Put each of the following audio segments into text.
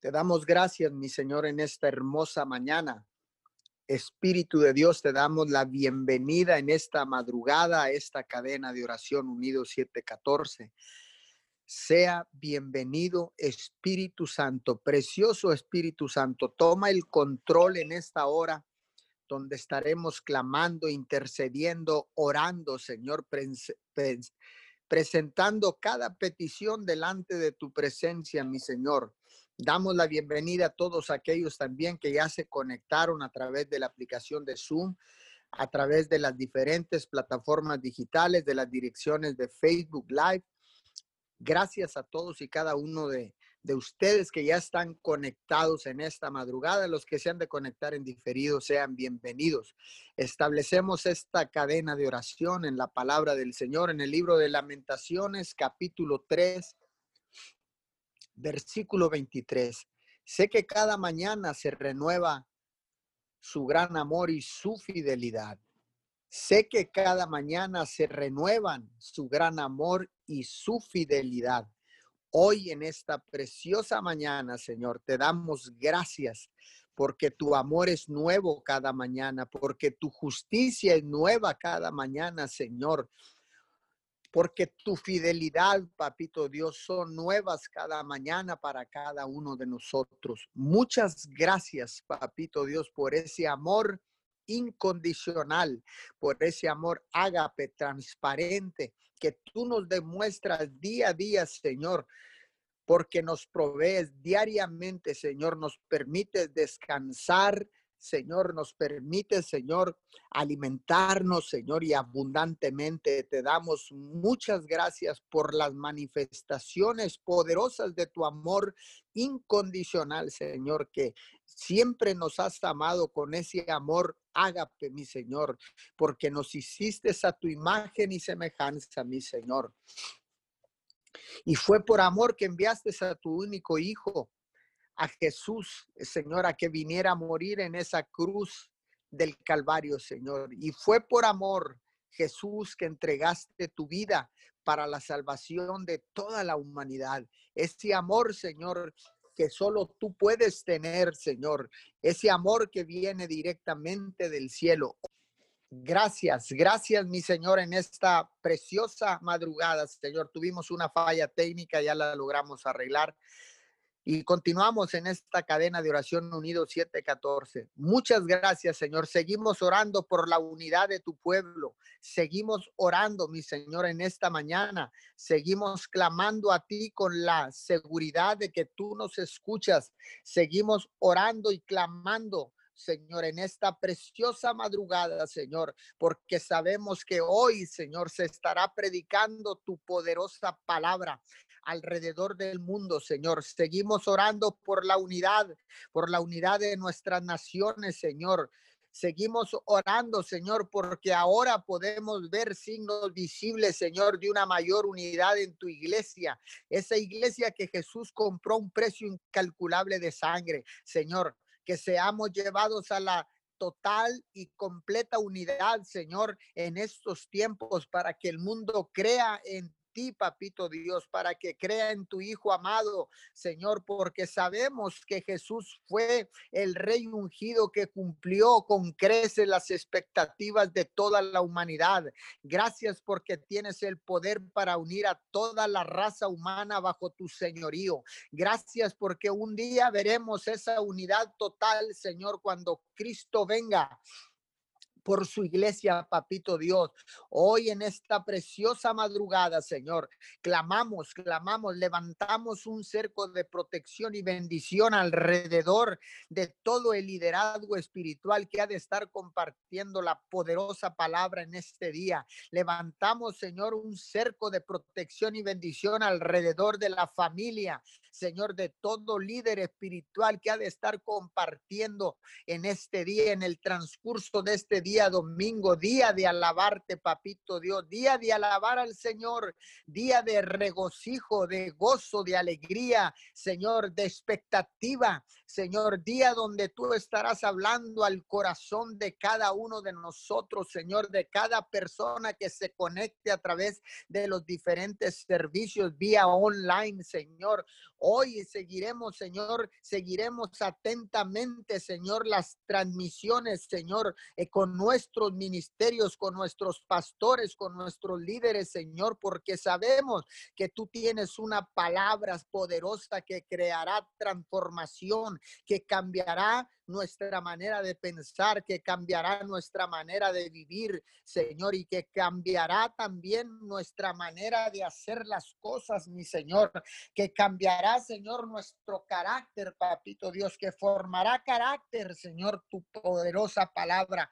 Te damos gracias, mi Señor, en esta hermosa mañana. Espíritu de Dios, te damos la bienvenida en esta madrugada a esta cadena de oración unido 714. Sea bienvenido Espíritu Santo, precioso Espíritu Santo. Toma el control en esta hora donde estaremos clamando, intercediendo, orando, Señor, presentando cada petición delante de tu presencia, mi Señor. Damos la bienvenida a todos aquellos también que ya se conectaron a través de la aplicación de Zoom, a través de las diferentes plataformas digitales, de las direcciones de Facebook Live. Gracias a todos y cada uno de, de ustedes que ya están conectados en esta madrugada. Los que se han de conectar en diferido, sean bienvenidos. Establecemos esta cadena de oración en la palabra del Señor en el libro de Lamentaciones, capítulo 3, versículo 23. Sé que cada mañana se renueva su gran amor y su fidelidad. Sé que cada mañana se renuevan su gran amor y su fidelidad. Hoy en esta preciosa mañana, Señor, te damos gracias porque tu amor es nuevo cada mañana, porque tu justicia es nueva cada mañana, Señor porque tu fidelidad, papito Dios, son nuevas cada mañana para cada uno de nosotros. Muchas gracias, papito Dios, por ese amor incondicional, por ese amor ágape, transparente, que tú nos demuestras día a día, Señor, porque nos provees diariamente, Señor, nos permites descansar Señor, nos permite, Señor, alimentarnos, Señor, y abundantemente. Te damos muchas gracias por las manifestaciones poderosas de tu amor incondicional, Señor, que siempre nos has amado con ese amor ágape, mi Señor, porque nos hiciste a tu imagen y semejanza, mi Señor. Y fue por amor que enviaste a tu único Hijo a Jesús, Señor, a que viniera a morir en esa cruz del Calvario, Señor. Y fue por amor, Jesús, que entregaste tu vida para la salvación de toda la humanidad. Ese amor, Señor, que solo tú puedes tener, Señor. Ese amor que viene directamente del cielo. Gracias, gracias, mi Señor, en esta preciosa madrugada, Señor. Tuvimos una falla técnica, ya la logramos arreglar. Y continuamos en esta cadena de oración unido 714. Muchas gracias, Señor. Seguimos orando por la unidad de tu pueblo. Seguimos orando, mi Señor, en esta mañana. Seguimos clamando a ti con la seguridad de que tú nos escuchas. Seguimos orando y clamando Señor, en esta preciosa madrugada, Señor, porque sabemos que hoy, Señor, se estará predicando tu poderosa palabra alrededor del mundo, Señor. Seguimos orando por la unidad, por la unidad de nuestras naciones, Señor. Seguimos orando, Señor, porque ahora podemos ver signos visibles, Señor, de una mayor unidad en tu iglesia. Esa iglesia que Jesús compró un precio incalculable de sangre, Señor, que seamos llevados a la total y completa unidad, Señor, en estos tiempos para que el mundo crea en ti, papito Dios, para que crea en tu Hijo amado, Señor, porque sabemos que Jesús fue el Rey ungido que cumplió con creces las expectativas de toda la humanidad. Gracias porque tienes el poder para unir a toda la raza humana bajo tu señorío. Gracias porque un día veremos esa unidad total, Señor, cuando Cristo venga por su iglesia, papito Dios. Hoy en esta preciosa madrugada, Señor, clamamos, clamamos, levantamos un cerco de protección y bendición alrededor de todo el liderazgo espiritual que ha de estar compartiendo la poderosa palabra en este día. Levantamos, Señor, un cerco de protección y bendición alrededor de la familia, Señor, de todo líder espiritual que ha de estar compartiendo en este día, en el transcurso de este día domingo, día de alabarte, papito Dios, día de alabar al Señor, día de regocijo, de gozo, de alegría, Señor, de expectativa, Señor, día donde tú estarás hablando al corazón de cada uno de nosotros, Señor, de cada persona que se conecte a través de los diferentes servicios vía online, Señor. Hoy seguiremos, Señor, seguiremos atentamente, Señor, las transmisiones, Señor, eh, con nuestros ministerios, con nuestros pastores, con nuestros líderes, Señor, porque sabemos que tú tienes una palabra poderosa que creará transformación, que cambiará nuestra manera de pensar, que cambiará nuestra manera de vivir, Señor, y que cambiará también nuestra manera de hacer las cosas, mi Señor, que cambiará, Señor, nuestro carácter, papito Dios, que formará carácter, Señor, tu poderosa palabra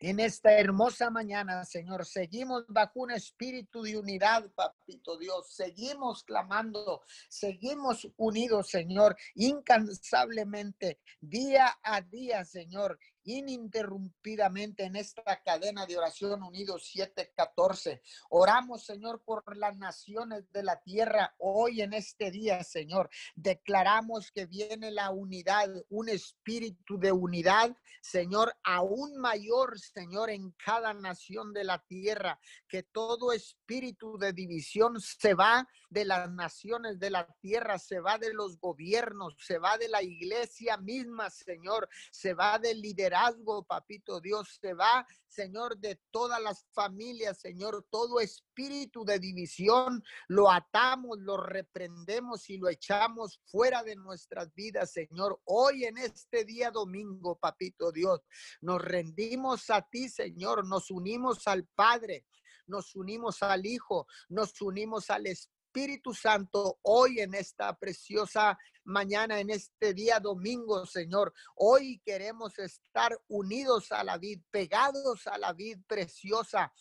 en esta hermosa mañana, Señor. Seguimos bajo un espíritu de unidad, papito Dios. Seguimos clamando, seguimos unidos, Señor, incansablemente, día a día, Señor ininterrumpidamente en esta cadena de oración unidos 714. Oramos, Señor, por las naciones de la tierra hoy en este día, Señor. Declaramos que viene la unidad, un espíritu de unidad, Señor, aún mayor, Señor, en cada nación de la tierra, que todo espíritu de división se va de las naciones de la tierra, se va de los gobiernos, se va de la iglesia misma, Señor, se va del liderazgo papito Dios, se va, Señor, de todas las familias, Señor, todo espíritu de división, lo atamos, lo reprendemos y lo echamos fuera de nuestras vidas, Señor. Hoy en este día domingo, papito Dios, nos rendimos a ti, Señor, nos unimos al Padre nos unimos al Hijo, nos unimos al Espíritu Espíritu Santo hoy en esta preciosa mañana, en este día domingo, Señor. Hoy queremos estar unidos a la vid, pegados a la vid preciosa.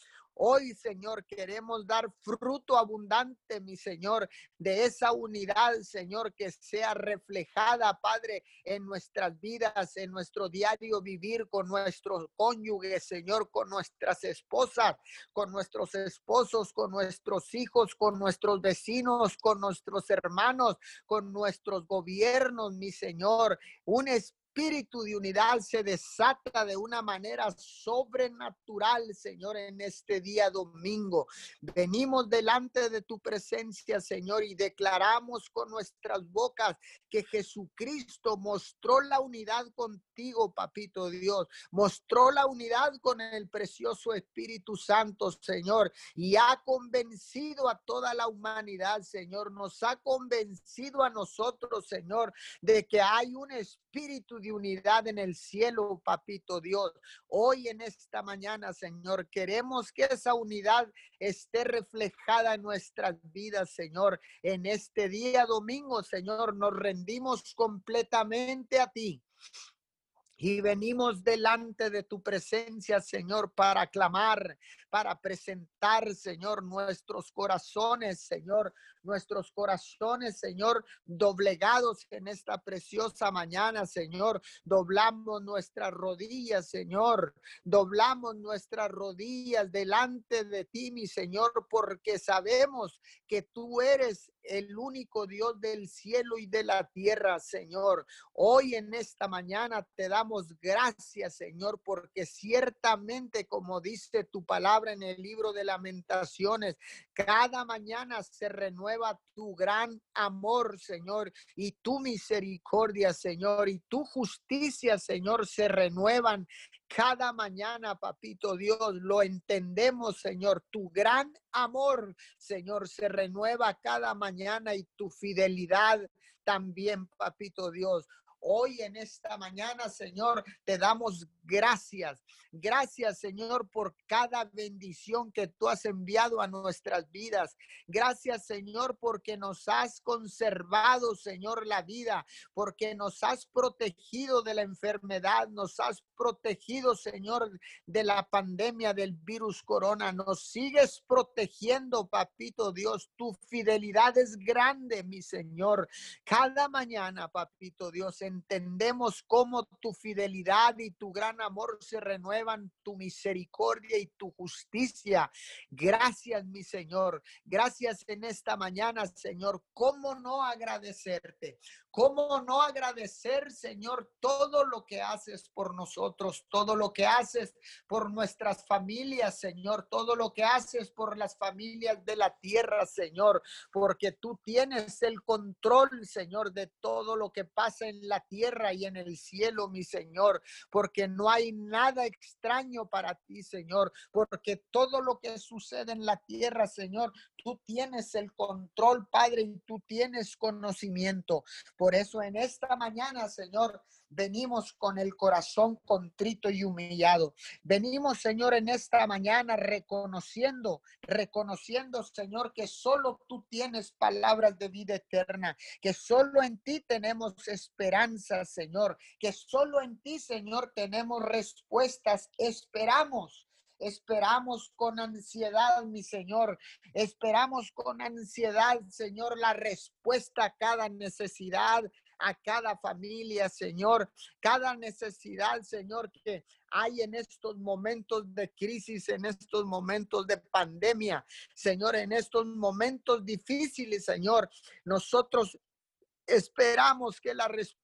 Hoy, Señor, queremos dar fruto abundante, mi Señor, de esa unidad, Señor, que sea reflejada, Padre, en nuestras vidas, en nuestro diario vivir con nuestros cónyuges, Señor, con nuestras esposas, con nuestros esposos, con nuestros hijos, con nuestros vecinos, con nuestros hermanos, con nuestros gobiernos, mi Señor. Un espíritu de unidad se desata de una manera sobrenatural, Señor, en este día domingo. Venimos delante de tu presencia, Señor, y declaramos con nuestras bocas que Jesucristo mostró la unidad contigo, papito Dios, mostró la unidad con el precioso Espíritu Santo, Señor, y ha convencido a toda la humanidad, Señor, nos ha convencido a nosotros, Señor, de que hay un espíritu de unidad en el cielo, papito Dios. Hoy en esta mañana, Señor, queremos que esa unidad esté reflejada en nuestras vidas, Señor. En este día domingo, Señor, nos rendimos completamente a ti. Y venimos delante de tu presencia, Señor, para clamar, para presentar, Señor, nuestros corazones, Señor, nuestros corazones, Señor, doblegados en esta preciosa mañana, Señor. Doblamos nuestras rodillas, Señor. Doblamos nuestras rodillas delante de ti, mi Señor, porque sabemos que tú eres el único Dios del cielo y de la tierra, Señor. Hoy en esta mañana te damos gracias, Señor, porque ciertamente, como dice tu palabra en el libro de lamentaciones, cada mañana se renueva tu gran amor, Señor, y tu misericordia, Señor, y tu justicia, Señor, se renuevan cada mañana, papito Dios, lo entendemos, Señor. Tu gran amor, Señor, se renueva cada mañana y tu fidelidad también, papito Dios. Hoy en esta mañana, Señor, te damos gracias. Gracias, Señor, por cada bendición que tú has enviado a nuestras vidas. Gracias, Señor, porque nos has conservado, Señor, la vida, porque nos has protegido de la enfermedad, nos has protegido, Señor, de la pandemia del virus corona. Nos sigues protegiendo, papito Dios. Tu fidelidad es grande, mi Señor. Cada mañana, papito Dios, entendemos cómo tu fidelidad y tu gran amor se renuevan, tu misericordia y tu justicia. Gracias, mi Señor. Gracias en esta mañana, Señor. ¿Cómo no agradecerte? ¿Cómo no agradecer, Señor, todo lo que haces por nosotros, todo lo que haces por nuestras familias, Señor, todo lo que haces por las familias de la tierra, Señor, porque tú tienes el control, Señor, de todo lo que pasa en la tierra y en el cielo, mi Señor, porque no hay nada extraño para ti, Señor, porque todo lo que sucede en la tierra, Señor, tú tienes el control, Padre, y tú tienes conocimiento. Por eso en esta mañana, Señor, venimos con el corazón contrito y humillado. Venimos, Señor, en esta mañana reconociendo, reconociendo, Señor, que solo tú tienes palabras de vida eterna, que solo en ti tenemos esperanza, Señor, que solo en ti, Señor, tenemos respuestas. Esperamos Esperamos con ansiedad, mi Señor. Esperamos con ansiedad, Señor, la respuesta a cada necesidad, a cada familia, Señor. Cada necesidad, Señor, que hay en estos momentos de crisis, en estos momentos de pandemia, Señor, en estos momentos difíciles, Señor. Nosotros Esperamos que la respuesta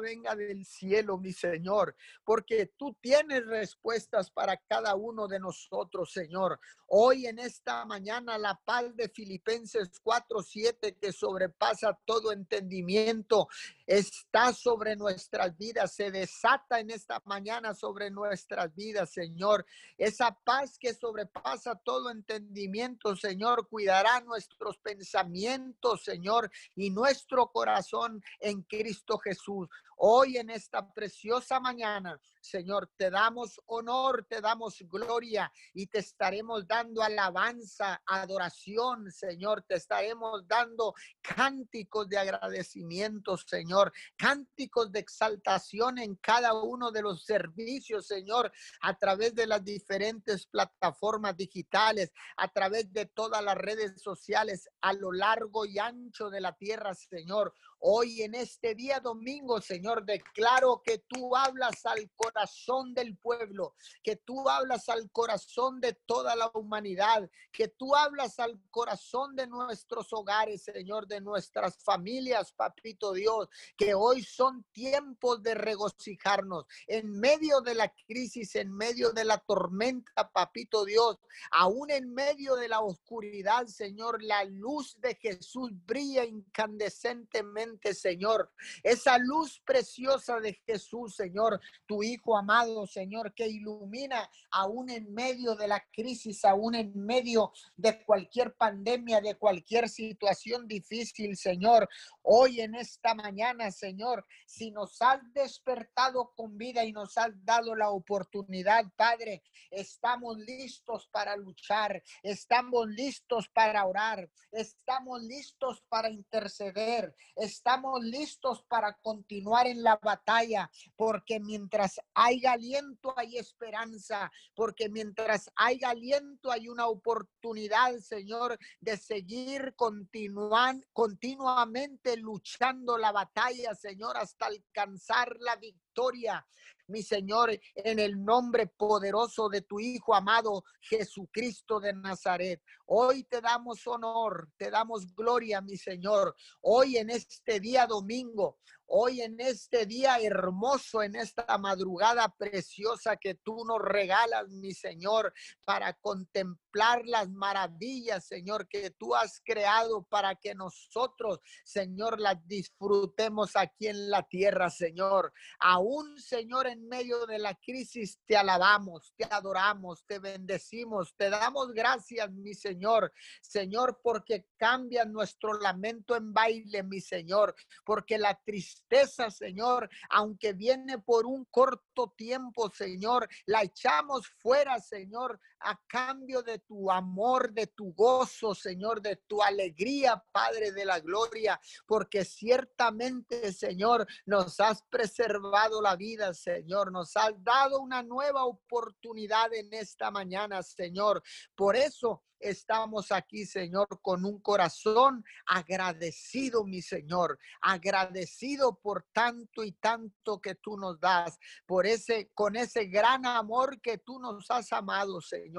venga del cielo, mi Señor, porque tú tienes respuestas para cada uno de nosotros, Señor. Hoy en esta mañana la paz de Filipenses 4:7 que sobrepasa todo entendimiento está sobre nuestras vidas, se desata en esta mañana sobre nuestras vidas, Señor. Esa paz que sobrepasa todo entendimiento, Señor, cuidará nuestros pensamientos, Señor, y nuestro corazón en Cristo Jesús. Sul, Hoy en esta preciosa mañana, Señor, te damos honor, te damos gloria y te estaremos dando alabanza, adoración, Señor. Te estaremos dando cánticos de agradecimiento, Señor, cánticos de exaltación en cada uno de los servicios, Señor, a través de las diferentes plataformas digitales, a través de todas las redes sociales, a lo largo y ancho de la tierra, Señor. Hoy en este día domingo, Señor, declaro que tú hablas al corazón del pueblo, que tú hablas al corazón de toda la humanidad, que tú hablas al corazón de nuestros hogares, Señor, de nuestras familias, papito Dios, que hoy son tiempos de regocijarnos en medio de la crisis, en medio de la tormenta, papito Dios, aún en medio de la oscuridad, Señor, la luz de Jesús brilla incandescentemente Señor. Esa luz preciosa de Jesús, Señor, tu Hijo amado, Señor, que ilumina aún en medio de la crisis, aún en medio de cualquier pandemia, de cualquier situación difícil, Señor. Hoy en esta mañana, Señor, si nos has despertado con vida y nos has dado la oportunidad, Padre, estamos listos para luchar, estamos listos para orar, estamos listos para interceder, estamos listos para continuar en la batalla, porque mientras hay aliento hay esperanza, porque mientras hay aliento hay una oportunidad, Señor, de seguir continuan, continuamente luchando la batalla, Señor, hasta alcanzar la victoria mi Señor, en el nombre poderoso de tu Hijo amado Jesucristo de Nazaret. Hoy te damos honor, te damos gloria, mi Señor. Hoy en este día domingo, hoy en este día hermoso, en esta madrugada preciosa que tú nos regalas, mi Señor, para contemplar las maravillas, Señor, que tú has creado para que nosotros, Señor, las disfrutemos aquí en la tierra, Señor. Aún, Señor, en medio de la crisis, te alabamos, te adoramos, te bendecimos, te damos gracias, mi Señor Señor. Porque cambia nuestro lamento en baile, mi Señor. Porque la tristeza, Señor, aunque viene por un corto tiempo, Señor, la echamos fuera, Señor, a cambio de tu amor, de tu gozo, Señor, de tu alegría, Padre de la gloria. Porque ciertamente, Señor, nos has preservado la vida, Señor. Nos has dado una nueva oportunidad en esta mañana, Señor. Por eso estamos aquí, Señor, con un corazón agradecido, mi Señor, agradecido por tanto y tanto que tú nos das, por ese, con ese gran amor que tú nos has amado, Señor.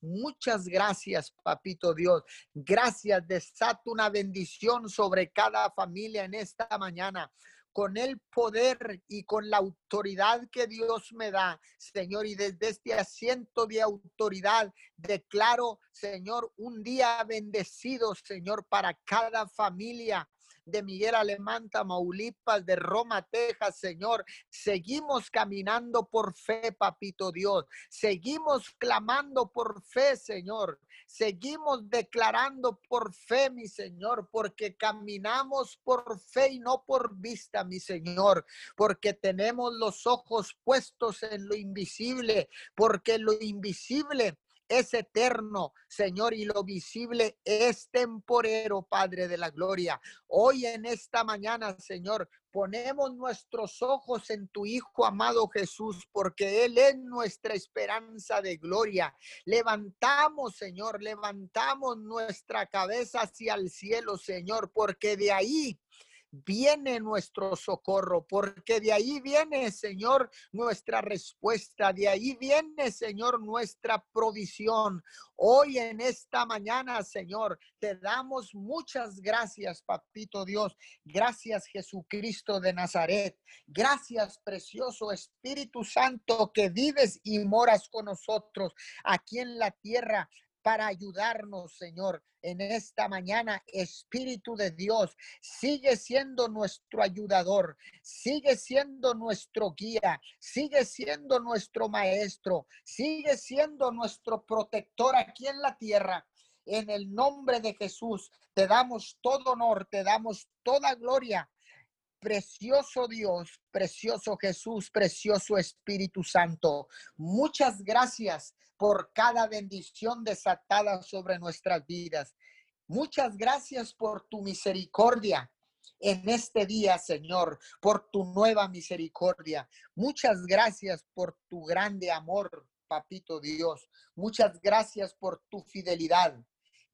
Muchas gracias, papito Dios. Gracias, desato una bendición sobre cada familia en esta mañana. Con el poder y con la autoridad que Dios me da, Señor, y desde este asiento de autoridad declaro, Señor, un día bendecido, Señor, para cada familia de Miguel Alemán, Tamaulipas, de Roma, Texas, Señor. Seguimos caminando por fe, papito Dios. Seguimos clamando por fe, Señor. Seguimos declarando por fe, mi Señor, porque caminamos por fe y no por vista, mi Señor, porque tenemos los ojos puestos en lo invisible, porque lo invisible es eterno, Señor, y lo visible es temporero, Padre de la Gloria. Hoy en esta mañana, Señor, ponemos nuestros ojos en tu Hijo amado Jesús, porque Él es nuestra esperanza de gloria. Levantamos, Señor, levantamos nuestra cabeza hacia el cielo, Señor, porque de ahí viene nuestro socorro, porque de ahí viene, Señor, nuestra respuesta, de ahí viene, Señor, nuestra provisión. Hoy en esta mañana, Señor, te damos muchas gracias, Papito Dios. Gracias, Jesucristo de Nazaret. Gracias, precioso Espíritu Santo, que vives y moras con nosotros aquí en la tierra para ayudarnos, Señor, en esta mañana. Espíritu de Dios, sigue siendo nuestro ayudador, sigue siendo nuestro guía, sigue siendo nuestro maestro, sigue siendo nuestro protector aquí en la tierra. En el nombre de Jesús, te damos todo honor, te damos toda gloria precioso Dios, precioso Jesús, precioso Espíritu Santo. Muchas gracias por cada bendición desatada sobre nuestras vidas. Muchas gracias por tu misericordia en este día, Señor, por tu nueva misericordia. Muchas gracias por tu grande amor, Papito Dios. Muchas gracias por tu fidelidad.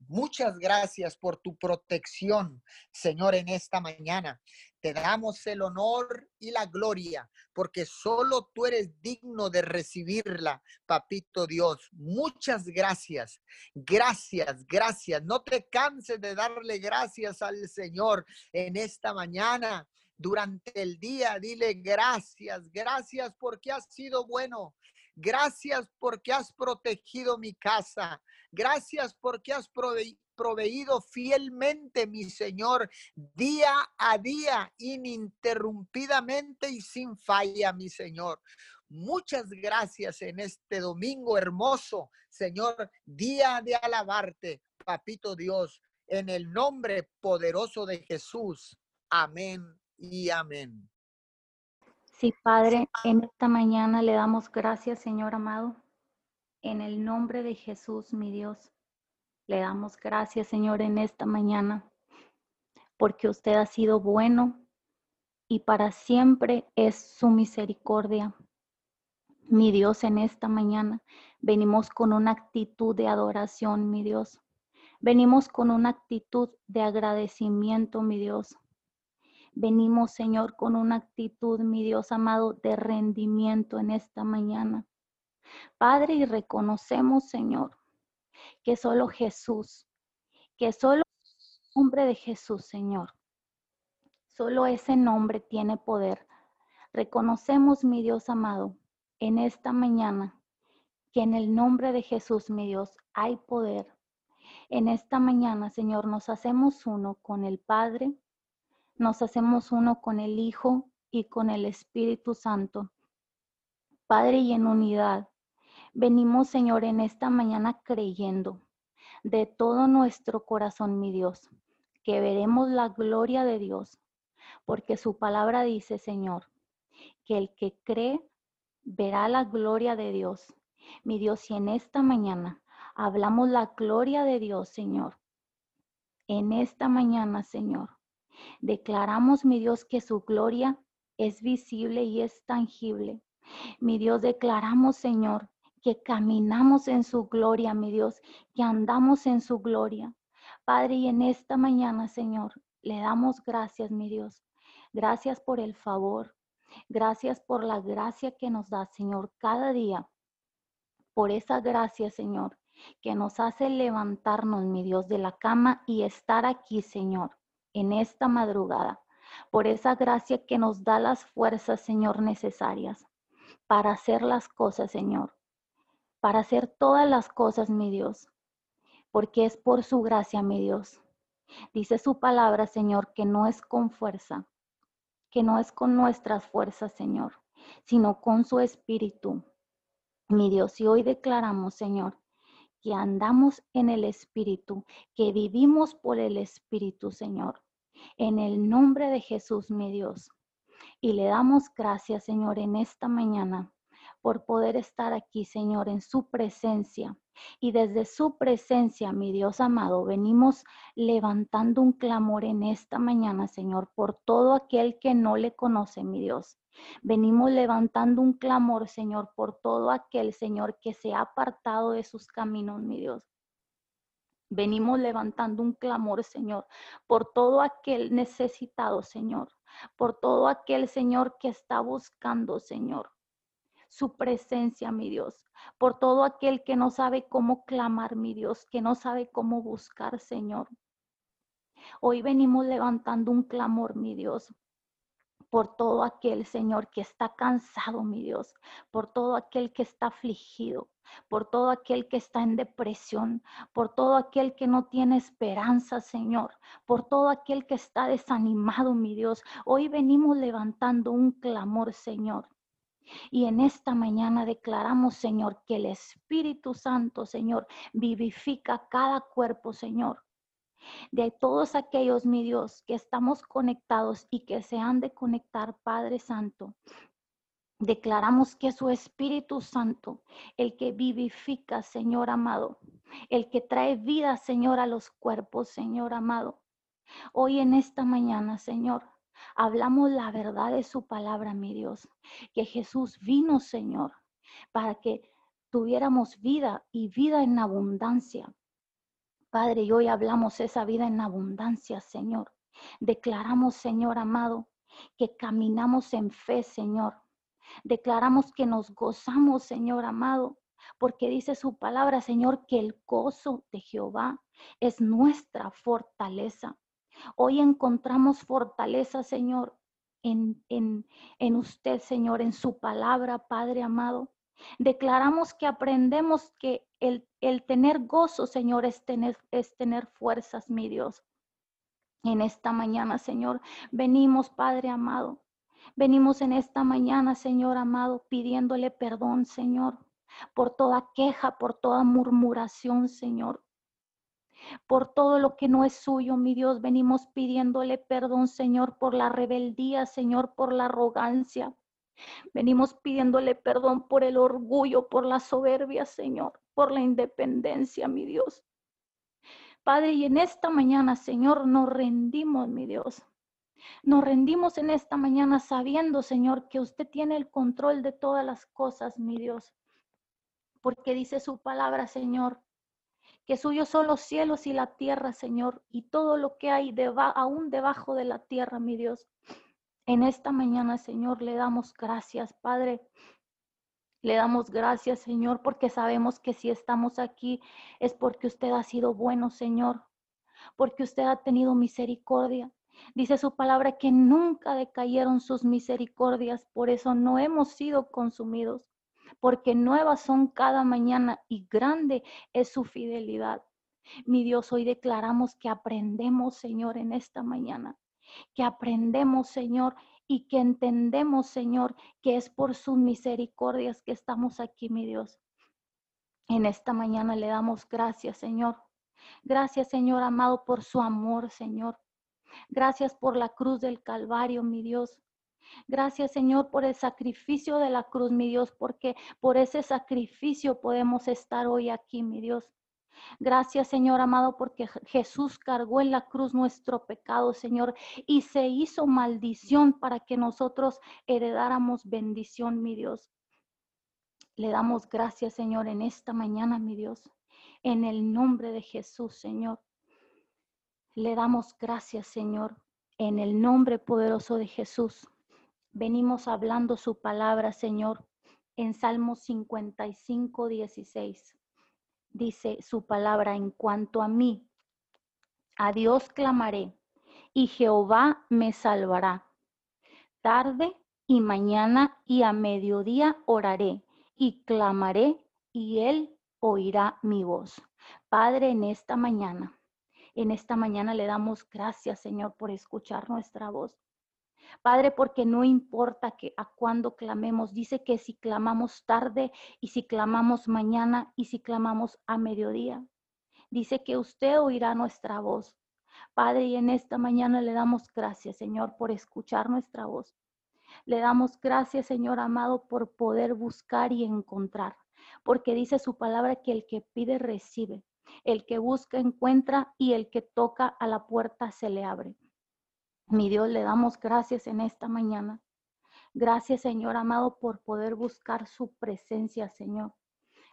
Muchas gracias por tu protección, Señor, en esta mañana. Te damos el honor y la gloria, porque solo tú eres digno de recibirla, papito Dios. Muchas gracias, gracias, gracias. No te canses de darle gracias al Señor en esta mañana durante el día. Dile gracias, gracias porque has sido bueno. Gracias porque has protegido mi casa. Gracias porque has proveído fielmente, mi Señor, día a día, ininterrumpidamente y sin falla, mi Señor. Muchas gracias en este domingo hermoso, Señor, día de alabarte, Papito Dios, en el nombre poderoso de Jesús. Amén y amén. Sí, Padre, en esta mañana le damos gracias, Señor amado, en el nombre de Jesús, mi Dios. Le damos gracias, Señor, en esta mañana, porque usted ha sido bueno y para siempre es su misericordia. Mi Dios, en esta mañana venimos con una actitud de adoración, mi Dios. Venimos con una actitud de agradecimiento, mi Dios. Venimos, Señor, con una actitud, mi Dios amado, de rendimiento en esta mañana. Padre, y reconocemos, Señor, que solo Jesús, que solo el nombre de Jesús, Señor, solo ese nombre tiene poder. Reconocemos, mi Dios amado, en esta mañana, que en el nombre de Jesús, mi Dios, hay poder. En esta mañana, Señor, nos hacemos uno con el Padre, nos hacemos uno con el Hijo y con el Espíritu Santo. Padre, y en unidad, Venimos, Señor, en esta mañana creyendo de todo nuestro corazón, mi Dios, que veremos la gloria de Dios, porque su palabra dice, Señor, que el que cree verá la gloria de Dios. Mi Dios, y en esta mañana hablamos la gloria de Dios, Señor. En esta mañana, Señor, declaramos, mi Dios, que su gloria es visible y es tangible. Mi Dios, declaramos, Señor, que caminamos en su gloria, mi Dios, que andamos en su gloria. Padre, y en esta mañana, Señor, le damos gracias, mi Dios. Gracias por el favor. Gracias por la gracia que nos da, Señor, cada día. Por esa gracia, Señor, que nos hace levantarnos, mi Dios, de la cama y estar aquí, Señor, en esta madrugada. Por esa gracia que nos da las fuerzas, Señor, necesarias para hacer las cosas, Señor. Para hacer todas las cosas, mi Dios. Porque es por su gracia, mi Dios. Dice su palabra, Señor, que no es con fuerza, que no es con nuestras fuerzas, Señor, sino con su espíritu. Mi Dios, y hoy declaramos, Señor, que andamos en el Espíritu, que vivimos por el Espíritu, Señor. En el nombre de Jesús, mi Dios. Y le damos gracias, Señor, en esta mañana por poder estar aquí, Señor, en su presencia. Y desde su presencia, mi Dios amado, venimos levantando un clamor en esta mañana, Señor, por todo aquel que no le conoce, mi Dios. Venimos levantando un clamor, Señor, por todo aquel, Señor, que se ha apartado de sus caminos, mi Dios. Venimos levantando un clamor, Señor, por todo aquel necesitado, Señor, por todo aquel, Señor, que está buscando, Señor, su presencia, mi Dios, por todo aquel que no sabe cómo clamar, mi Dios, que no sabe cómo buscar, Señor. Hoy venimos levantando un clamor, mi Dios, por todo aquel, Señor, que está cansado, mi Dios, por todo aquel que está afligido, por todo aquel que está en depresión, por todo aquel que no tiene esperanza, Señor, por todo aquel que está desanimado, mi Dios. Hoy venimos levantando un clamor, Señor. Y en esta mañana declaramos, Señor, que el Espíritu Santo, Señor, vivifica cada cuerpo, Señor de todos aquellos, mi Dios, que estamos conectados y que se han de conectar, Padre Santo. Declaramos que su Espíritu Santo, el que vivifica, Señor amado, el que trae vida, Señor, a los cuerpos, Señor amado. Hoy en esta mañana, Señor, hablamos la verdad de su palabra, mi Dios, que Jesús vino, Señor, para que tuviéramos vida y vida en abundancia. Padre, y hoy hablamos esa vida en abundancia, Señor. Declaramos, Señor amado, que caminamos en fe, Señor. Declaramos que nos gozamos, Señor amado, porque dice su palabra, Señor, que el gozo de Jehová es nuestra fortaleza. Hoy encontramos fortaleza, Señor, en, en, en usted, Señor, en su palabra, Padre amado. Declaramos que aprendemos que el, tener gozo, Señor, es tener, es tener fuerzas, mi Dios. En esta mañana, Señor, venimos, Padre amado. Venimos en esta mañana, Señor amado, pidiéndole perdón, Señor, por toda queja, por toda murmuración, Señor. Por todo lo que no es suyo, mi Dios, venimos pidiéndole perdón, Señor, por la rebeldía, Señor, por la arrogancia. Venimos pidiéndole perdón por el orgullo, por la soberbia, Señor, por la independencia, mi Dios. Padre, y en esta mañana, Señor, nos rendimos, mi Dios. Nos rendimos en esta mañana sabiendo, Señor, que usted tiene el control de todas las cosas, mi Dios. Porque dice su palabra, Señor, que suyos son los cielos y la tierra, Señor, y todo lo que hay aún debajo de la tierra, mi Dios. En esta mañana, Señor, le damos gracias, Padre. Le damos gracias, Señor, porque sabemos que si estamos aquí es porque usted ha sido bueno, Señor, porque usted ha tenido misericordia. Dice su palabra que nunca decayeron sus misericordias, por eso no hemos sido consumidos, porque nuevas son cada mañana y grande es su fidelidad. Mi Dios, hoy declaramos que aprendemos, Señor, en esta mañana que aprendemos, Señor, y que entendemos, Señor, que es por sus misericordias que estamos aquí, mi Dios. En esta mañana le damos gracias, Señor. Gracias, Señor amado, por su amor, Señor. Gracias por la cruz del Calvario, mi Dios. Gracias, Señor, por el sacrificio de la cruz, mi Dios, porque por ese sacrificio podemos estar hoy aquí, mi Dios. Gracias, Señor amado, porque Jesús cargó en la cruz nuestro pecado, Señor, y se hizo maldición para que nosotros heredáramos bendición, mi Dios. Le damos gracias, Señor, en esta mañana, mi Dios. En el nombre de Jesús, Señor. Le damos gracias, Señor, en el nombre poderoso de Jesús. Venimos hablando su palabra, Señor, en Salmo 55, 16. Dice su palabra, en cuanto a mí, a Dios clamaré y Jehová me salvará. Tarde y mañana y a mediodía oraré y clamaré y él oirá mi voz. Padre, en esta mañana, en esta mañana le damos gracias, Señor, por escuchar nuestra voz. Padre, porque no importa que a cuándo clamemos, dice que si clamamos tarde y si clamamos mañana y si clamamos a mediodía, dice que usted oirá nuestra voz. Padre, y en esta mañana le damos gracias, Señor, por escuchar nuestra voz. Le damos gracias, Señor amado, por poder buscar y encontrar, porque dice su palabra que el que pide recibe, el que busca encuentra y el que toca a la puerta se le abre. Mi Dios, le damos gracias en esta mañana. Gracias, Señor amado, por poder buscar su presencia, Señor.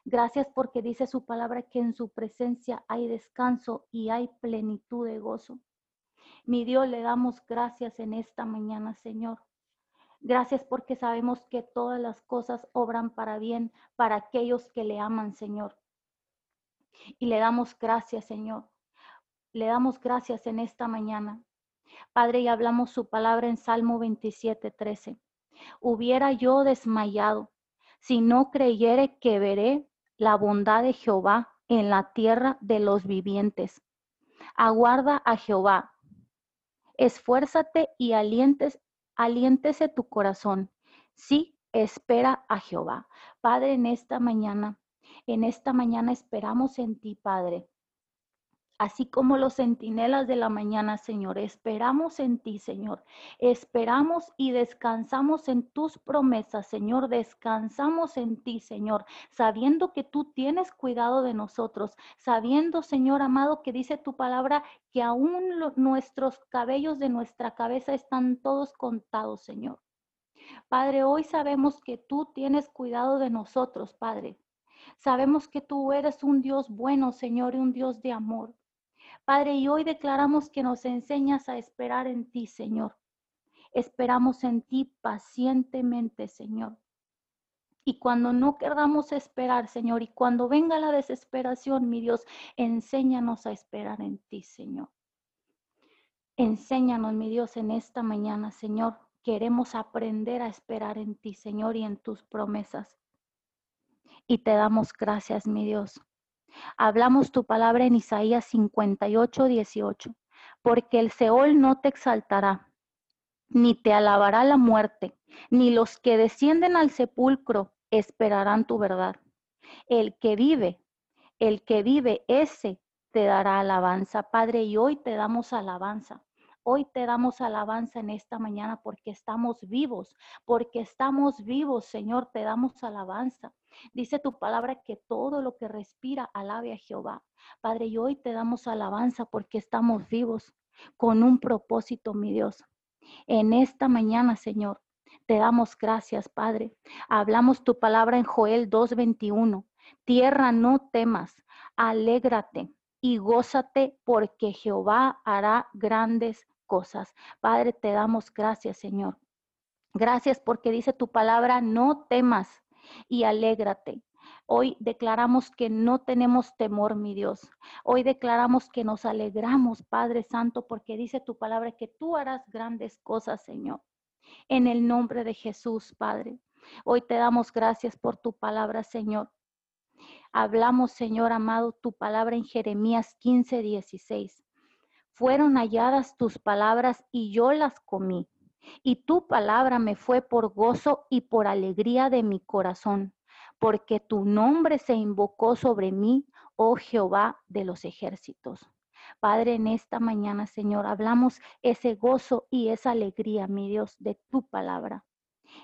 Gracias porque dice su palabra que en su presencia hay descanso y hay plenitud de gozo. Mi Dios, le damos gracias en esta mañana, Señor. Gracias porque sabemos que todas las cosas obran para bien para aquellos que le aman, Señor. Y le damos gracias, Señor. Le damos gracias en esta mañana. Padre, y hablamos su palabra en Salmo 27, 13. Hubiera yo desmayado si no creyere que veré la bondad de Jehová en la tierra de los vivientes. Aguarda a Jehová. Esfuérzate y alientes, aliéntese tu corazón. Sí, espera a Jehová. Padre, en esta mañana, en esta mañana esperamos en ti, Padre así como los centinelas de la mañana, Señor. Esperamos en ti, Señor. Esperamos y descansamos en tus promesas, Señor. Descansamos en ti, Señor, sabiendo que tú tienes cuidado de nosotros, sabiendo, Señor amado, que dice tu palabra que aún nuestros cabellos de nuestra cabeza están todos contados, Señor. Padre, hoy sabemos que tú tienes cuidado de nosotros, Padre. Sabemos que tú eres un Dios bueno, Señor, y un Dios de amor. Padre, y hoy declaramos que nos enseñas a esperar en ti, Señor. Esperamos en ti pacientemente, Señor. Y cuando no queramos esperar, Señor, y cuando venga la desesperación, mi Dios, enséñanos a esperar en ti, Señor. Enséñanos, mi Dios, en esta mañana, Señor. Queremos aprender a esperar en ti, Señor, y en tus promesas. Y te damos gracias, mi Dios, Hablamos tu palabra en Isaías 58, 18. Porque el Seol no te exaltará, ni te alabará la muerte, ni los que descienden al sepulcro esperarán tu verdad. El que vive, el que vive, ese te dará alabanza, Padre, y hoy te damos alabanza. Hoy te damos alabanza en esta mañana porque estamos vivos, porque estamos vivos, Señor, te damos alabanza. Dice tu palabra que todo lo que respira alabe a Jehová. Padre, y hoy te damos alabanza porque estamos vivos con un propósito, mi Dios. En esta mañana, Señor, te damos gracias, Padre. Hablamos tu palabra en Joel 2:21. Tierra, no temas, alégrate y gózate porque Jehová hará grandes cosas. Padre, te damos gracias, Señor. Gracias porque dice tu palabra, no temas y alégrate. Hoy declaramos que no tenemos temor, mi Dios. Hoy declaramos que nos alegramos, Padre Santo, porque dice tu palabra que tú harás grandes cosas, Señor. En el nombre de Jesús, Padre. Hoy te damos gracias por tu palabra, Señor. Hablamos, Señor amado, tu palabra en Jeremías 15, 16. Fueron halladas tus palabras y yo las comí y tu palabra me fue por gozo y por alegría de mi corazón, porque tu nombre se invocó sobre mí, oh Jehová de los ejércitos. Padre, en esta mañana, Señor, hablamos ese gozo y esa alegría, mi Dios, de tu palabra.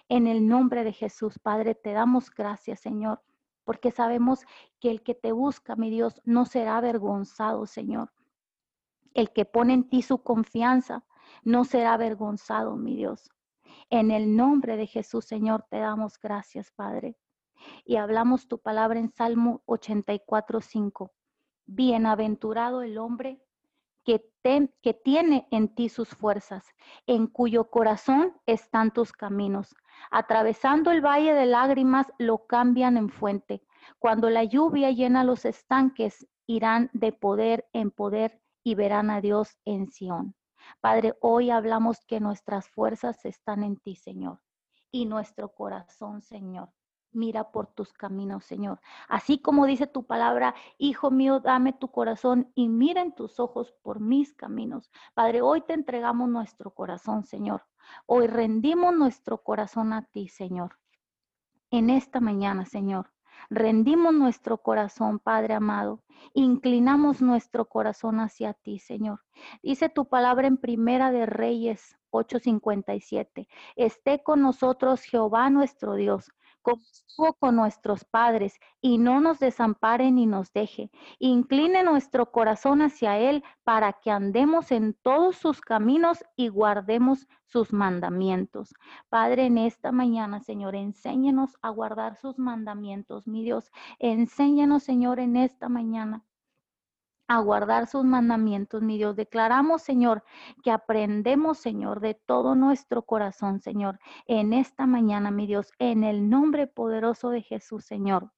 En el nombre de Jesús, Padre, te damos gracias, Señor, porque sabemos que el que te busca, mi Dios, no será avergonzado, Señor. El que pone en ti su confianza, no será avergonzado, mi Dios. En el nombre de Jesús, Señor, te damos gracias, Padre. Y hablamos tu palabra en Salmo 84, 5. Bienaventurado el hombre que, que tiene en ti sus fuerzas, en cuyo corazón están tus caminos. Atravesando el valle de lágrimas, lo cambian en fuente. Cuando la lluvia llena los estanques, irán de poder en poder y verán a Dios en Sión. Padre, hoy hablamos que nuestras fuerzas están en ti, Señor, y nuestro corazón, Señor. Mira por tus caminos, Señor. Así como dice tu palabra, Hijo mío, dame tu corazón y mira en tus ojos por mis caminos. Padre, hoy te entregamos nuestro corazón, Señor. Hoy rendimos nuestro corazón a ti, Señor. En esta mañana, Señor, rendimos nuestro corazón, Padre amado. Inclinamos nuestro corazón hacia ti, Señor. Dice tu palabra en Primera de Reyes 8:57. Esté con nosotros Jehová nuestro Dios con nuestros padres, y no nos desampare ni nos deje. Incline nuestro corazón hacia Él para que andemos en todos sus caminos y guardemos sus mandamientos. Padre, en esta mañana, Señor, enséñenos a guardar sus mandamientos, mi Dios. Enséñenos, Señor, en esta mañana a guardar sus mandamientos, mi Dios. Declaramos, Señor, que aprendemos, Señor, de todo nuestro corazón, Señor, en esta mañana, mi Dios, en el nombre poderoso de Jesús, Señor.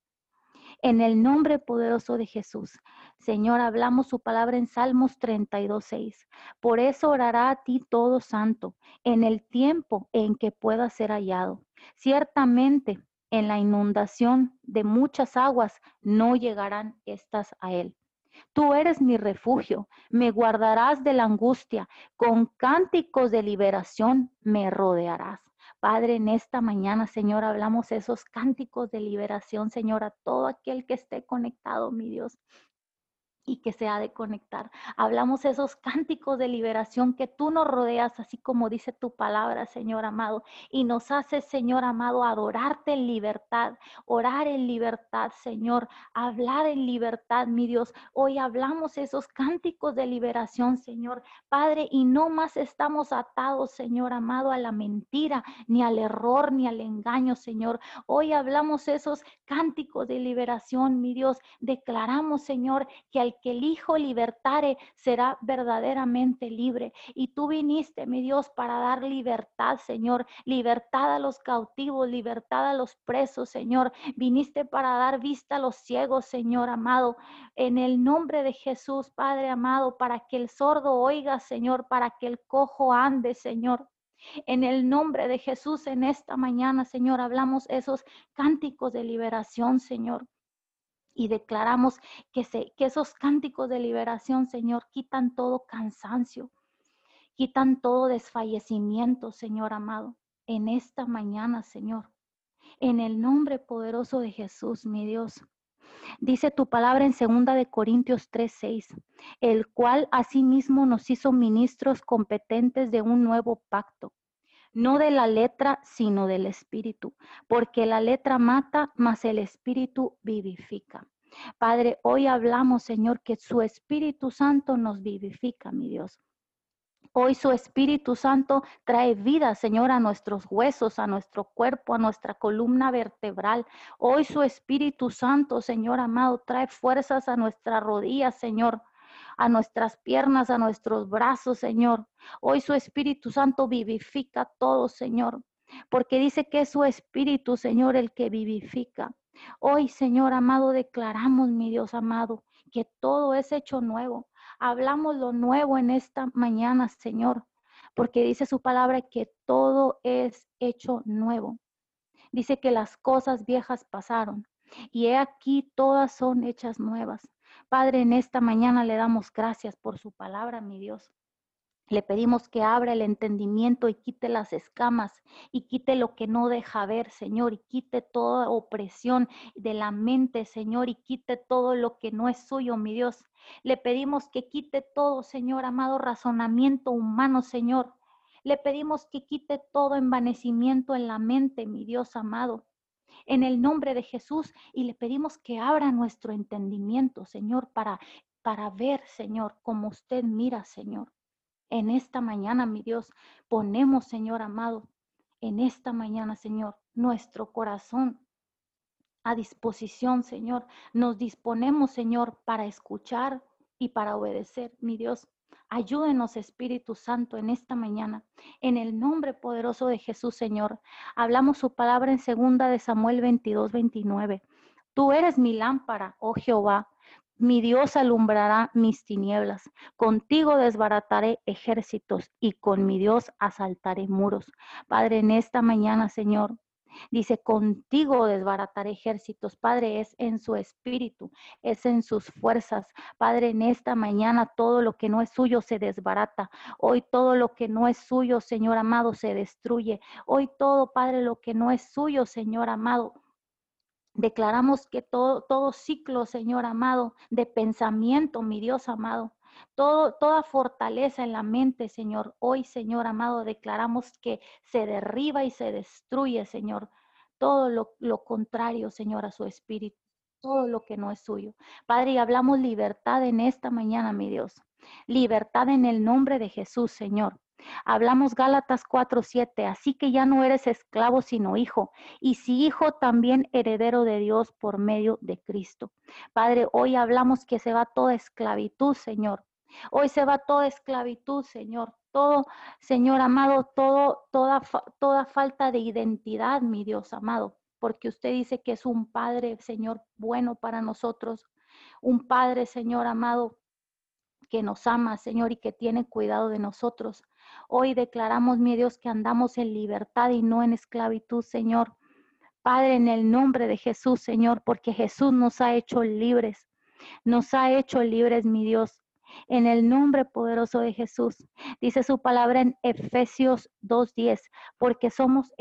En el nombre poderoso de Jesús. Señor, hablamos su palabra en Salmos 32, 6. Por eso orará a ti todo santo, en el tiempo en que pueda ser hallado. Ciertamente, en la inundación de muchas aguas no llegarán estas a él. Tú eres mi refugio, me guardarás de la angustia, con cánticos de liberación me rodearás. Padre, en esta mañana, Señor, hablamos esos cánticos de liberación, Señor, a todo aquel que esté conectado, mi Dios y que se ha de conectar. Hablamos esos cánticos de liberación que tú nos rodeas, así como dice tu palabra, Señor amado, y nos hace, Señor amado, adorarte en libertad, orar en libertad, Señor, hablar en libertad, mi Dios. Hoy hablamos esos cánticos de liberación, Señor, Padre, y no más estamos atados, Señor amado, a la mentira, ni al error, ni al engaño, Señor. Hoy hablamos esos cánticos de liberación, mi Dios. Declaramos, Señor, que al que el Hijo libertare será verdaderamente libre. Y tú viniste, mi Dios, para dar libertad, Señor, libertad a los cautivos, libertad a los presos, Señor. Viniste para dar vista a los ciegos, Señor amado. En el nombre de Jesús, Padre amado, para que el sordo oiga, Señor, para que el cojo ande, Señor. En el nombre de Jesús en esta mañana, Señor, hablamos esos cánticos de liberación, Señor y declaramos que, se, que esos cánticos de liberación, Señor, quitan todo cansancio, quitan todo desfallecimiento, Señor amado, en esta mañana, Señor. En el nombre poderoso de Jesús, mi Dios. Dice tu palabra en segunda de Corintios 3:6, el cual asimismo nos hizo ministros competentes de un nuevo pacto, no de la letra, sino del espíritu, porque la letra mata, mas el espíritu vivifica. Padre, hoy hablamos, Señor, que su Espíritu Santo nos vivifica, mi Dios. Hoy su Espíritu Santo trae vida, Señor, a nuestros huesos, a nuestro cuerpo, a nuestra columna vertebral. Hoy su Espíritu Santo, Señor amado, trae fuerzas a nuestras rodillas, Señor a nuestras piernas, a nuestros brazos, Señor. Hoy su Espíritu Santo vivifica todo, Señor, porque dice que es su Espíritu, Señor, el que vivifica. Hoy, Señor amado, declaramos, mi Dios amado, que todo es hecho nuevo. Hablamos lo nuevo en esta mañana, Señor, porque dice su palabra que todo es hecho nuevo. Dice que las cosas viejas pasaron y he aquí todas son hechas nuevas. Padre, en esta mañana le damos gracias por su palabra, mi Dios. Le pedimos que abra el entendimiento y quite las escamas y quite lo que no deja ver, Señor, y quite toda opresión de la mente, Señor, y quite todo lo que no es suyo, mi Dios. Le pedimos que quite todo, Señor, amado razonamiento humano, Señor. Le pedimos que quite todo envanecimiento en la mente, mi Dios amado en el nombre de Jesús y le pedimos que abra nuestro entendimiento, Señor, para, para ver, Señor, como usted mira, Señor. En esta mañana, mi Dios, ponemos, Señor amado, en esta mañana, Señor, nuestro corazón a disposición, Señor. Nos disponemos, Señor, para escuchar y para obedecer, mi Dios. Ayúdenos, Espíritu Santo, en esta mañana. En el nombre poderoso de Jesús, Señor. Hablamos su palabra en segunda de Samuel 22, 29. Tú eres mi lámpara, oh Jehová. Mi Dios alumbrará mis tinieblas. Contigo desbarataré ejércitos y con mi Dios asaltaré muros. Padre, en esta mañana, Señor, Dice, contigo desbaratar ejércitos. Padre, es en su espíritu, es en sus fuerzas. Padre, en esta mañana todo lo que no es suyo se desbarata. Hoy todo lo que no es suyo, Señor amado, se destruye. Hoy todo, Padre, lo que no es suyo, Señor amado, Declaramos que todo, todo ciclo, Señor amado, de pensamiento, mi Dios amado, todo, toda fortaleza en la mente, Señor. Hoy, Señor amado, declaramos que se derriba y se destruye, Señor. Todo lo, lo contrario, Señor, a su espíritu. Todo lo que no es suyo. Padre, y hablamos libertad en esta mañana, mi Dios. Libertad en el nombre de Jesús, Señor. Hablamos Gálatas 4:7, así que ya no eres esclavo sino hijo, y si hijo también heredero de Dios por medio de Cristo. Padre, hoy hablamos que se va toda esclavitud, Señor. Hoy se va toda esclavitud, Señor. Todo, Señor amado, todo, toda, toda falta de identidad, mi Dios amado, porque usted dice que es un Padre, Señor, bueno para nosotros. Un Padre, Señor amado, que nos ama, Señor, y que tiene cuidado de nosotros. Hoy declaramos, mi Dios, que andamos en libertad y no en esclavitud, Señor. Padre, en el nombre de Jesús, Señor, porque Jesús nos ha hecho libres. Nos ha hecho libres, mi Dios en el nombre poderoso de Jesús. Dice su palabra en Efesios 2.10, porque somos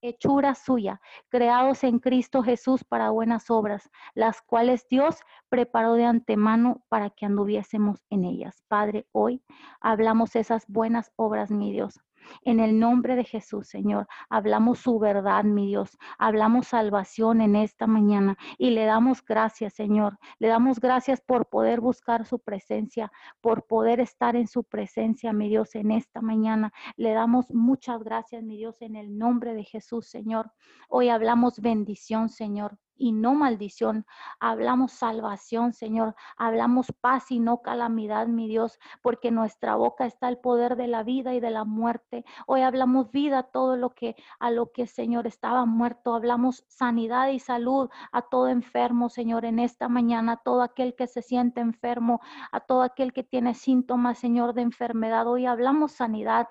hechura suya, creados en Cristo Jesús para buenas obras, las cuales Dios preparó de antemano para que anduviésemos en ellas. Padre, hoy hablamos esas buenas obras, mi Dios. En el nombre de Jesús, Señor, hablamos su verdad, mi Dios. Hablamos salvación en esta mañana y le damos gracias, Señor. Le damos gracias por poder buscar su presencia, por poder estar en su presencia, mi Dios, en esta mañana. Le damos muchas gracias, mi Dios, en el nombre de Jesús, Señor. Hoy hablamos bendición, Señor y no maldición. Hablamos salvación, Señor. Hablamos paz y no calamidad, mi Dios, porque en nuestra boca está el poder de la vida y de la muerte. Hoy hablamos vida, todo lo que a lo que, Señor, estaba muerto. Hablamos sanidad y salud a todo enfermo, Señor, en esta mañana, a todo aquel que se siente enfermo, a todo aquel que tiene síntomas, Señor, de enfermedad. Hoy hablamos sanidad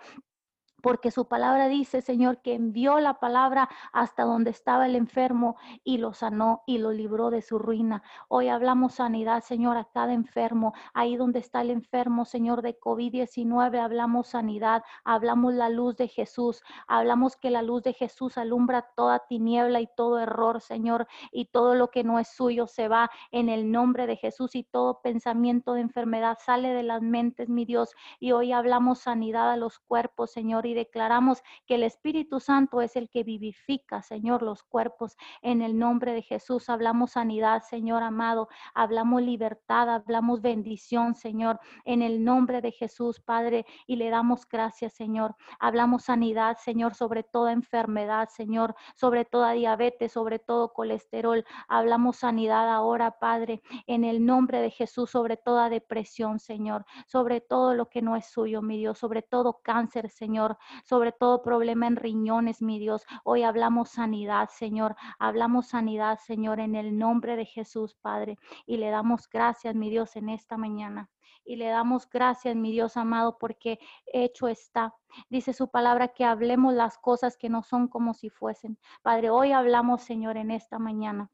porque su palabra dice, Señor, que envió la palabra hasta donde estaba el enfermo y lo sanó y lo libró de su ruina. Hoy hablamos sanidad, Señor, a cada enfermo, ahí donde está el enfermo, Señor, de COVID-19, hablamos sanidad, hablamos la luz de Jesús, hablamos que la luz de Jesús alumbra toda tiniebla y todo error, Señor, y todo lo que no es suyo se va en el nombre de Jesús y todo pensamiento de enfermedad sale de las mentes, mi Dios, y hoy hablamos sanidad a los cuerpos, Señor, y declaramos que el Espíritu Santo es el que vivifica, Señor, los cuerpos. En el nombre de Jesús hablamos sanidad, Señor amado. Hablamos libertad, hablamos bendición, Señor. En el nombre de Jesús, Padre, y le damos gracias, Señor. Hablamos sanidad, Señor, sobre toda enfermedad, Señor, sobre toda diabetes, sobre todo colesterol. Hablamos sanidad ahora, Padre, en el nombre de Jesús, sobre toda depresión, Señor, sobre todo lo que no es suyo, mi Dios, sobre todo cáncer, Señor, sobre todo problema en riñones, mi Dios. Hoy hablamos sanidad, Señor. Hablamos sanidad, Señor, en el nombre de Jesús, Padre. Y le damos gracias, mi Dios, en esta mañana. Y le damos gracias, mi Dios amado, porque hecho está. Dice su palabra que hablemos las cosas que no son como si fuesen. Padre, hoy hablamos, Señor, en esta mañana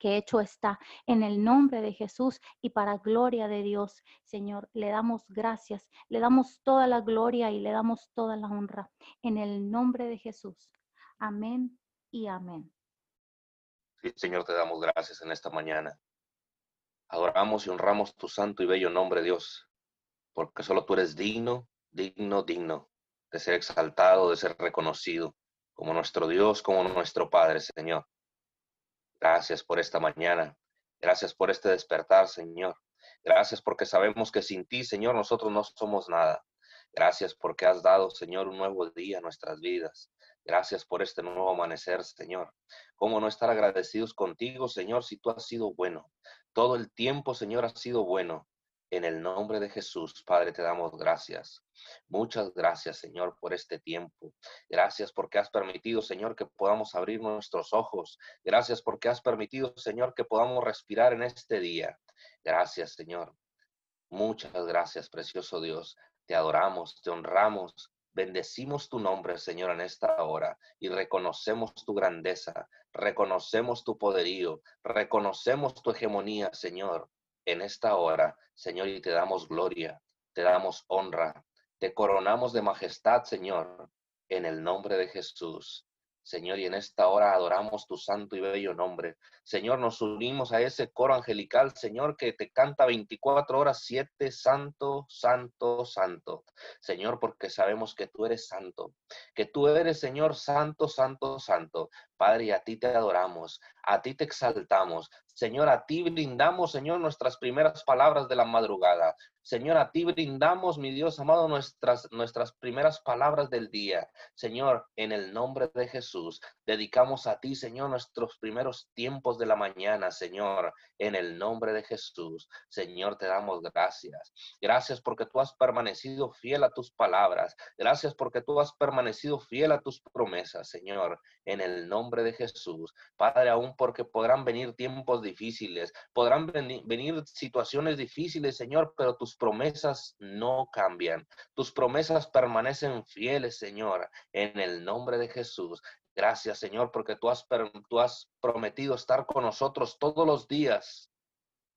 que hecho está en el nombre de Jesús y para gloria de Dios. Señor, le damos gracias, le damos toda la gloria y le damos toda la honra en el nombre de Jesús. Amén y amén. Sí, Señor, te damos gracias en esta mañana. Adoramos y honramos tu santo y bello nombre, Dios, porque solo tú eres digno, digno, digno de ser exaltado, de ser reconocido como nuestro Dios, como nuestro Padre, Señor. Gracias por esta mañana. Gracias por este despertar, Señor. Gracias porque sabemos que sin ti, Señor, nosotros no somos nada. Gracias porque has dado, Señor, un nuevo día a nuestras vidas. Gracias por este nuevo amanecer, Señor. ¿Cómo no estar agradecidos contigo, Señor, si tú has sido bueno? Todo el tiempo, Señor, has sido bueno. En el nombre de Jesús, Padre, te damos gracias. Muchas gracias, Señor, por este tiempo. Gracias porque has permitido, Señor, que podamos abrir nuestros ojos. Gracias porque has permitido, Señor, que podamos respirar en este día. Gracias, Señor. Muchas gracias, precioso Dios. Te adoramos, te honramos. Bendecimos tu nombre, Señor, en esta hora y reconocemos tu grandeza, reconocemos tu poderío, reconocemos tu hegemonía, Señor, en esta hora, Señor, y te damos gloria, te damos honra, te coronamos de majestad, Señor, en el nombre de Jesús. Señor, y en esta hora adoramos tu santo y bello nombre. Señor, nos unimos a ese coro angelical, Señor, que te canta 24 horas, 7, santo, santo, santo. Señor, porque sabemos que tú eres santo, que tú eres, Señor, santo, santo, santo. Padre, a ti te adoramos, a ti te exaltamos. Señor, a ti brindamos, Señor, nuestras primeras palabras de la madrugada. Señor, a ti brindamos, mi Dios amado, nuestras, nuestras primeras palabras del día. Señor, en el nombre de Jesús, dedicamos a ti, Señor, nuestros primeros tiempos de la mañana, Señor, en el nombre de Jesús. Señor, te damos gracias. Gracias porque tú has permanecido fiel a tus palabras. Gracias porque tú has permanecido fiel a tus promesas, Señor, en el nombre de Jesús. Padre, aún porque podrán venir tiempos difíciles, podrán venir situaciones difíciles, Señor, pero tus promesas no cambian. Tus promesas permanecen fieles, Señor, en el nombre de Jesús. Gracias, Señor, porque tú has, tú has prometido estar con nosotros todos los días,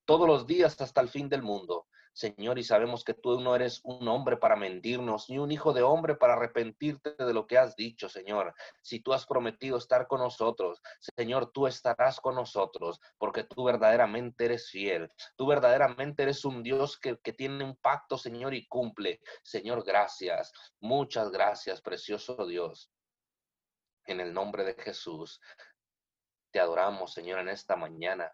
todos los días hasta el fin del mundo. Señor, y sabemos que tú no eres un hombre para mentirnos, ni un hijo de hombre para arrepentirte de lo que has dicho, Señor. Si tú has prometido estar con nosotros, Señor, tú estarás con nosotros, porque tú verdaderamente eres fiel. Tú verdaderamente eres un Dios que, que tiene un pacto, Señor, y cumple. Señor, gracias. Muchas gracias, precioso Dios. En el nombre de Jesús, te adoramos, Señor, en esta mañana.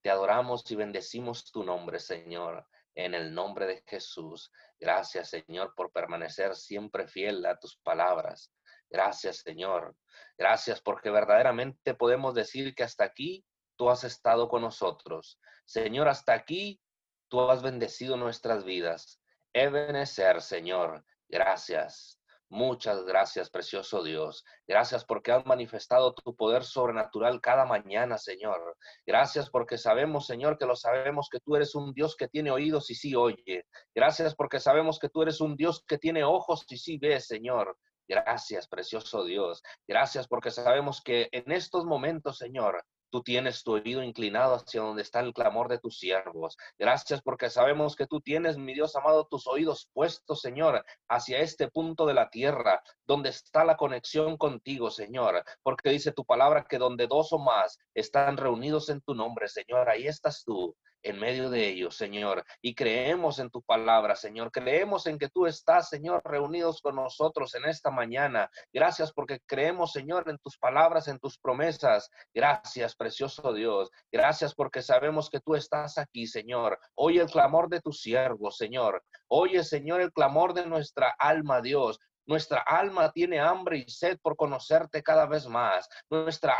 Te adoramos y bendecimos tu nombre, Señor en el nombre de Jesús. Gracias, Señor, por permanecer siempre fiel a tus palabras. Gracias, Señor. Gracias porque verdaderamente podemos decir que hasta aquí tú has estado con nosotros. Señor, hasta aquí tú has bendecido nuestras vidas. Ebenecer, Señor. Gracias. Muchas gracias, precioso Dios. Gracias porque has manifestado tu poder sobrenatural cada mañana, Señor. Gracias porque sabemos, Señor, que lo sabemos que tú eres un Dios que tiene oídos y sí oye. Gracias porque sabemos que tú eres un Dios que tiene ojos y sí ve, Señor. Gracias, precioso Dios. Gracias porque sabemos que en estos momentos, Señor, Tú tienes tu oído inclinado hacia donde está el clamor de tus siervos. Gracias porque sabemos que tú tienes, mi Dios amado, tus oídos puestos, Señor, hacia este punto de la tierra, donde está la conexión contigo, Señor. Porque dice tu palabra que donde dos o más están reunidos en tu nombre, Señor, ahí estás tú en medio de ellos, Señor. Y creemos en tu palabra, Señor. Creemos en que tú estás, Señor, reunidos con nosotros en esta mañana. Gracias porque creemos, Señor, en tus palabras, en tus promesas. Gracias, precioso Dios. Gracias porque sabemos que tú estás aquí, Señor. Oye el clamor de tu siervo, Señor. Oye, Señor, el clamor de nuestra alma, Dios. Nuestra alma tiene hambre y sed por conocerte cada vez más. Nuestra,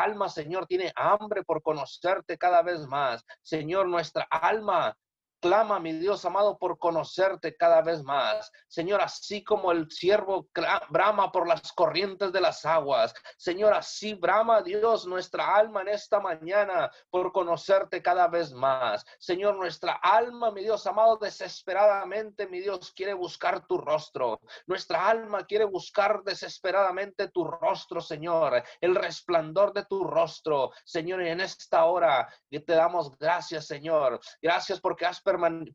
alma, Señor, tiene hambre por conocerte cada vez más. Señor, nuestra alma clama, mi Dios amado, por conocerte cada vez más. Señor, así como el siervo brama por las corrientes de las aguas. Señor, así brama Dios nuestra alma en esta mañana por conocerte cada vez más. Señor, nuestra alma, mi Dios amado, desesperadamente, mi Dios, quiere buscar tu rostro. Nuestra alma quiere buscar desesperadamente tu rostro, Señor, el resplandor de tu rostro. Señor, y en esta hora te damos gracias, Señor. Gracias porque has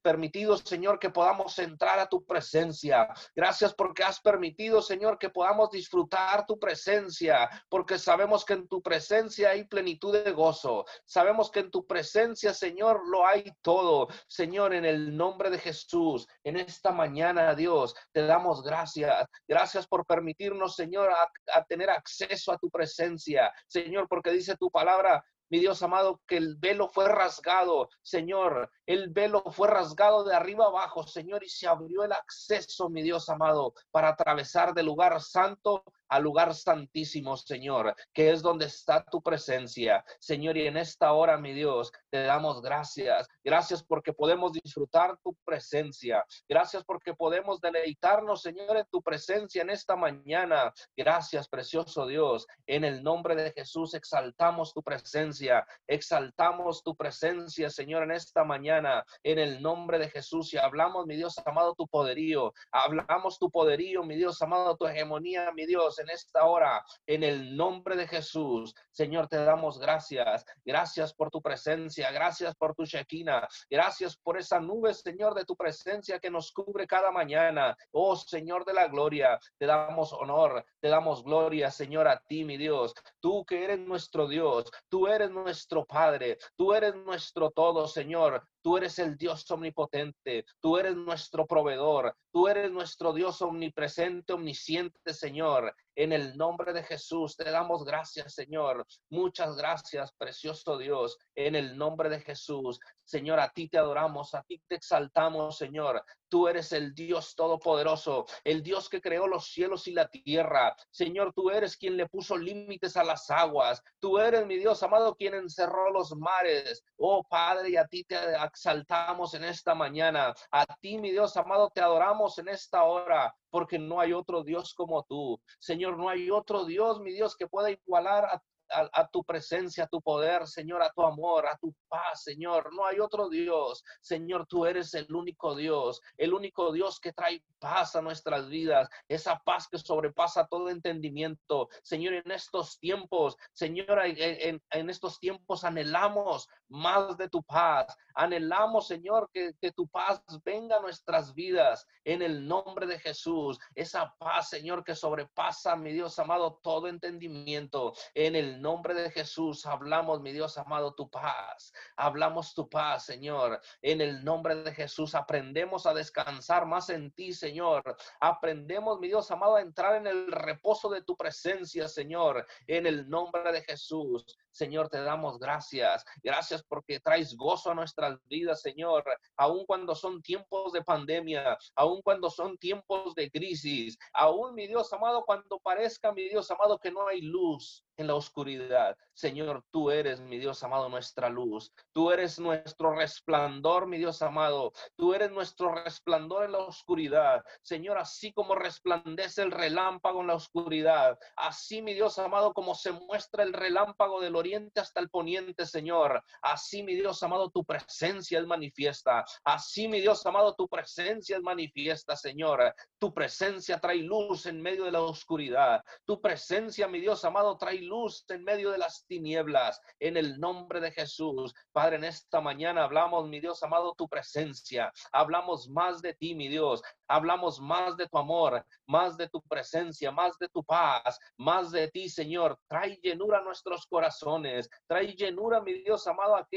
permitido, Señor, que podamos entrar a tu presencia. Gracias porque has permitido, Señor, que podamos disfrutar tu presencia, porque sabemos que en tu presencia hay plenitud de gozo. Sabemos que en tu presencia, Señor, lo hay todo. Señor, en el nombre de Jesús, en esta mañana, Dios, te damos gracias. Gracias por permitirnos, Señor, a tener acceso a tu presencia. Señor, porque dice tu palabra mi Dios amado, que el velo fue rasgado, Señor, el velo fue rasgado de arriba abajo, Señor, y se abrió el acceso, mi Dios amado, para atravesar del lugar santo al lugar santísimo, Señor, que es donde está tu presencia. Señor, y en esta hora, mi Dios, te damos gracias. Gracias porque podemos disfrutar tu presencia. Gracias porque podemos deleitarnos, Señor, en tu presencia en esta mañana. Gracias, precioso Dios. En el nombre de Jesús exaltamos tu presencia. Exaltamos tu presencia, Señor, en esta mañana. En el nombre de Jesús. Y hablamos, mi Dios amado, tu poderío. Hablamos tu poderío, mi Dios amado, tu hegemonía, mi Dios, en esta hora. En el nombre de Jesús. Señor, te damos gracias. Gracias por tu presencia. Gracias por tu Shekinah. Gracias por esa nube, Señor, de tu presencia que nos cubre cada mañana. Oh, Señor de la gloria, te damos honor, te damos gloria, Señor, a ti, mi Dios. Tú que eres nuestro Dios, tú eres nuestro Padre, tú eres nuestro todo, Señor. Tú eres el Dios omnipotente, tú eres nuestro proveedor, tú eres nuestro Dios omnipresente, omnisciente, Señor. En el nombre de Jesús te damos gracias, Señor. Muchas gracias, precioso Dios. En el nombre de Jesús, Señor, a ti te adoramos, a ti te exaltamos, Señor. Tú eres el Dios todopoderoso, el Dios que creó los cielos y la tierra. Señor, tú eres quien le puso límites a las aguas. Tú eres, mi Dios amado, quien encerró los mares. Oh Padre, y a ti te exaltamos en esta mañana. A ti, mi Dios amado, te adoramos en esta hora porque no hay otro Dios como tú. Señor, no hay otro Dios, mi Dios, que pueda igualar a tu presencia, a tu poder, Señor, a tu amor, a tu paz, Señor. No hay otro Dios. Señor, tú eres el único Dios, el único Dios que trae paz a nuestras vidas, esa paz que sobrepasa todo entendimiento. Señor, en estos tiempos, Señor, en, en estos tiempos anhelamos más de tu paz. Anhelamos, Señor, que, que, tu paz venga a nuestras vidas en el nombre de Jesús. Esa paz, Señor, que sobrepasa, mi Dios amado, todo entendimiento. En el nombre de Jesús hablamos, mi Dios amado, tu paz. Hablamos tu paz, Señor. En el nombre de Jesús aprendemos a descansar más en ti, Señor. Aprendemos, mi Dios amado, a entrar en el reposo de tu presencia, Señor. En el nombre de Jesús. Señor, te damos gracias. Gracias porque traes gozo a nuestras vidas, Señor. Aun cuando son tiempos de pandemia, aun cuando son tiempos de crisis, aún, mi Dios amado, cuando parezca, mi Dios amado, que no hay luz en la oscuridad. Señor, tú eres, mi Dios amado, nuestra luz. Tú eres nuestro resplandor, mi Dios amado. Tú eres nuestro resplandor en la oscuridad. Señor, así como resplandece el relámpago en la oscuridad, así, mi Dios amado, como se muestra el relámpago del oriente hasta el poniente, Señor. Así, mi Dios amado, tu presencia es manifiesta. Así, mi Dios amado, tu presencia es manifiesta, Señor. Tu presencia trae luz en medio de la oscuridad. Tu presencia, mi Dios amado, trae en medio de las tinieblas. En el nombre de Jesús, Padre, en esta mañana hablamos, mi Dios amado, tu presencia. Hablamos más de ti, mi Dios. Hablamos más de tu amor, más de tu presencia, más de tu paz, más de ti, Señor. Trae llenura a nuestros corazones. Trae llenura, mi Dios amado, a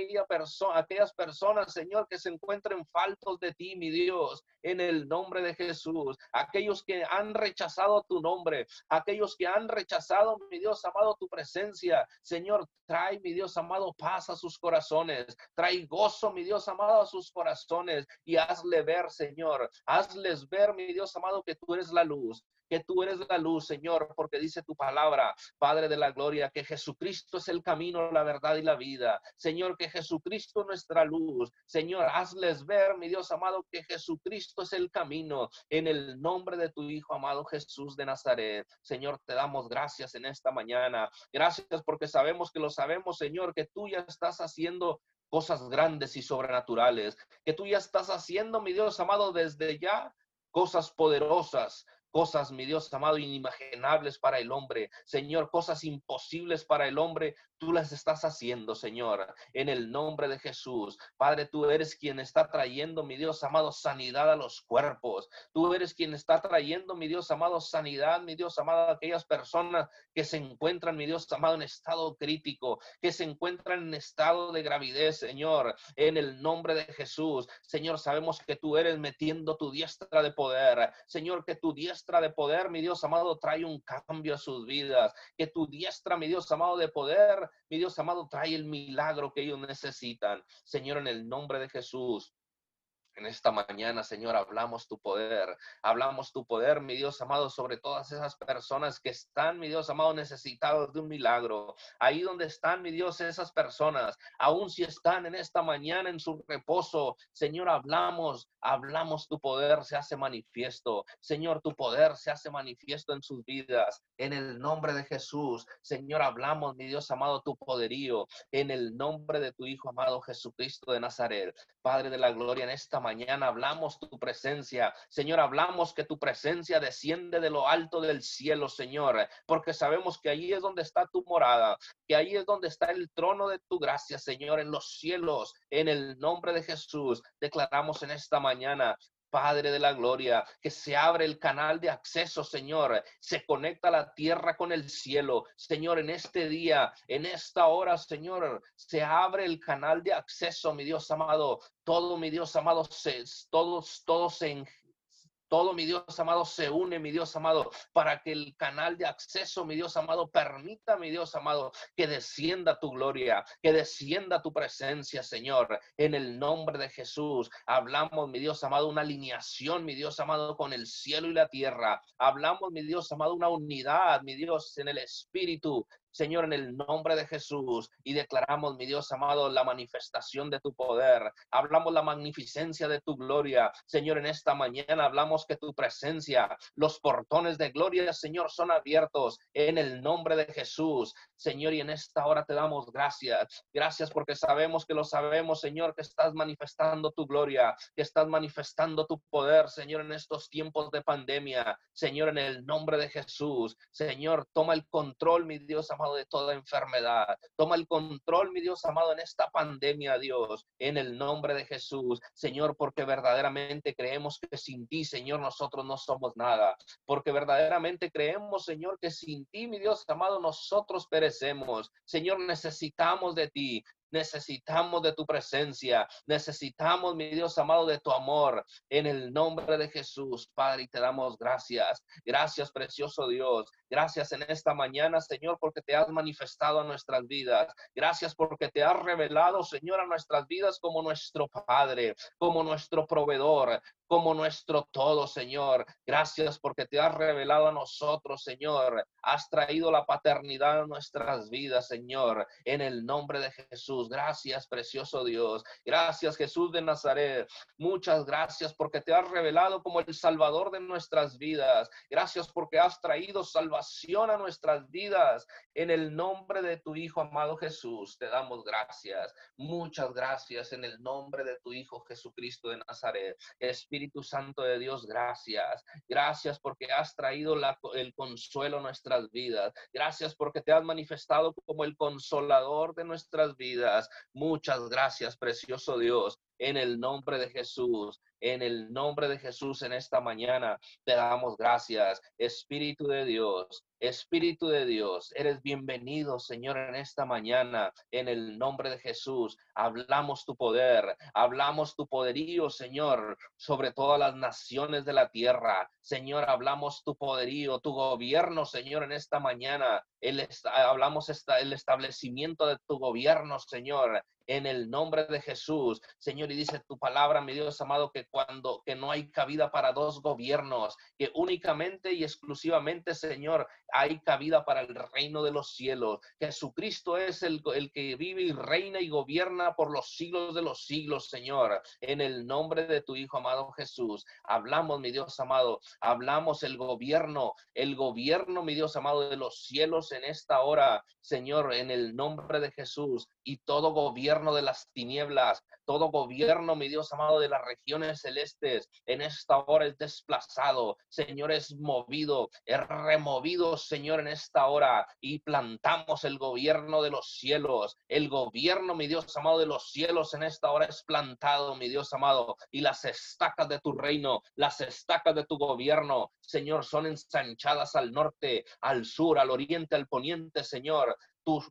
aquellas personas, Señor, que se encuentren faltos de ti, mi Dios, en el nombre de Jesús. Aquellos que han rechazado tu nombre, aquellos que han rechazado, mi Dios amado, tu presencia. Señor, trae, mi Dios amado, paz a sus corazones. Trae gozo, mi Dios amado, a sus corazones y hazle ver, Señor. Hazles ver, mi Dios amado, que tú eres la luz, que tú eres la luz, Señor, porque dice tu palabra, Padre de la gloria, que Jesucristo es el camino, la verdad y la vida. Señor, que Jesucristo es nuestra luz. Señor, hazles ver, mi Dios amado, que Jesucristo es el camino en el nombre de tu Hijo amado Jesús de Nazaret. Señor, te damos gracias en esta mañana. Gracias porque sabemos que lo sabemos, Señor, que tú ya estás haciendo cosas grandes y sobrenaturales, que tú ya estás haciendo, mi Dios amado, desde ya cosas poderosas, cosas, mi Dios amado, inimaginables para el hombre. Señor, cosas imposibles para el hombre, tú las estás haciendo, Señor, en el nombre de Jesús. Padre, tú eres quien está trayendo, mi Dios amado, sanidad a los cuerpos. Tú eres quien está trayendo, mi Dios amado, sanidad, mi Dios amado, a aquellas personas que se encuentran, mi Dios amado, en estado crítico, que se encuentran en estado de gravidez, Señor, en el nombre de Jesús. Señor, sabemos que tú eres metiendo tu diestra de poder. Señor, que tu diestra de poder, mi Dios amado, trae un cambio a sus vidas. Que tu diestra, mi Dios amado, de poder, mi Dios amado, trae el milagro que ellos necesitan. Señor, en el nombre de Jesús. En esta mañana, Señor, hablamos tu poder. Hablamos tu poder, mi Dios amado, sobre todas esas personas que están, mi Dios amado, necesitados de un milagro. Ahí donde están, mi Dios, esas personas, aun si están en esta mañana en su reposo, Señor, hablamos, hablamos tu poder se hace manifiesto. Señor, tu poder se hace manifiesto en sus vidas. En el nombre de Jesús, Señor, hablamos, mi Dios amado, tu poderío. En el nombre de tu Hijo amado Jesucristo de Nazaret. Padre de la gloria, en esta mañana hablamos tu presencia. Señor, hablamos que tu presencia desciende de lo alto del cielo, Señor, porque sabemos que ahí es donde está tu morada, que ahí es donde está el trono de tu gracia, Señor, en los cielos, en el nombre de Jesús. Declaramos en esta mañana Padre de la Gloria, que se abre el canal de acceso, Señor, se conecta la tierra con el cielo. Señor, en este día, en esta hora, Señor, se abre el canal de acceso, mi Dios amado. Todo, mi Dios amado, se, todos, todos se todo, mi Dios amado, se une, mi Dios amado, para que el canal de acceso, mi Dios amado, permita, mi Dios amado, que descienda tu gloria, que descienda tu presencia, Señor, en el nombre de Jesús. Hablamos, mi Dios amado, una alineación, mi Dios amado, con el cielo y la tierra. Hablamos, mi Dios amado, una unidad, mi Dios, en el Espíritu, Señor, en el nombre de Jesús y declaramos, mi Dios amado, la manifestación de tu poder. Hablamos la magnificencia de tu gloria. Señor, en esta mañana hablamos que tu presencia, los portones de gloria, Señor, son abiertos en el nombre de Jesús. Señor, y en esta hora te damos gracias. Gracias porque sabemos que lo sabemos, Señor, que estás manifestando tu gloria, que estás manifestando tu poder, Señor, en estos tiempos de pandemia. Señor, en el nombre de Jesús. Señor, toma el control, mi Dios amado de toda enfermedad. Toma el control, mi Dios amado, en esta pandemia, Dios, en el nombre de Jesús. Señor, porque verdaderamente creemos que sin ti, Señor, nosotros no somos nada. Porque verdaderamente creemos, Señor, que sin ti, mi Dios amado, nosotros perecemos. Señor, necesitamos de ti. Necesitamos de tu presencia. Necesitamos, mi Dios amado, de tu amor. En el nombre de Jesús, Padre, y te damos gracias. Gracias, precioso Dios. Gracias en esta mañana, Señor, porque te has manifestado a nuestras vidas. Gracias porque te has revelado, Señor, a nuestras vidas como nuestro Padre, como nuestro proveedor, como nuestro todo, Señor. Gracias porque te has revelado a nosotros, Señor. Has traído la paternidad a nuestras vidas, Señor, en el nombre de Jesús. Gracias, precioso Dios. Gracias, Jesús de Nazaret. Muchas gracias porque te has revelado como el Salvador de nuestras vidas. Gracias porque has traído salvación a nuestras vidas. En el nombre de tu Hijo amado Jesús, te damos gracias. Muchas gracias en el nombre de tu Hijo Jesucristo de Nazaret. Espíritu Espíritu Santo de Dios, gracias. Gracias porque has traído el consuelo a nuestras vidas. Gracias porque te has manifestado como el consolador de nuestras vidas. Muchas gracias, precioso Dios. En el nombre de Jesús, en el nombre de Jesús en esta mañana te damos gracias. Espíritu de Dios, Espíritu de Dios, eres bienvenido, Señor, en esta mañana. En el nombre de Jesús, hablamos tu poder, hablamos tu poderío, Señor, sobre todas las naciones de la tierra. Señor, hablamos tu poderío, tu gobierno, Señor, en esta mañana. El, hablamos esta, el establecimiento de tu gobierno, Señor, en el nombre de Jesús. Señor, y dice tu palabra, mi Dios amado, que cuando que no hay cabida para dos gobiernos, que únicamente y exclusivamente, Señor, hay cabida para el reino de los cielos. Jesucristo es el, el que vive y reina y gobierna por los siglos de los siglos, Señor. En el nombre de tu Hijo amado Jesús, hablamos, mi Dios amado, hablamos el gobierno, el gobierno, mi Dios amado, de los cielos en esta hora, Señor, en el nombre de Jesús y todo gobierno de las tinieblas, todo gobierno, mi Dios amado, de las regiones celestes, en esta hora es desplazado, Señor, es movido, es removido, Señor, en esta hora y plantamos el gobierno de los cielos, el gobierno, mi Dios amado, de los cielos en esta hora es plantado, mi Dios amado, y las estacas de tu reino, las estacas de tu gobierno, Señor, son ensanchadas al norte, al sur, al oriente, al poniente, Señor. Tu,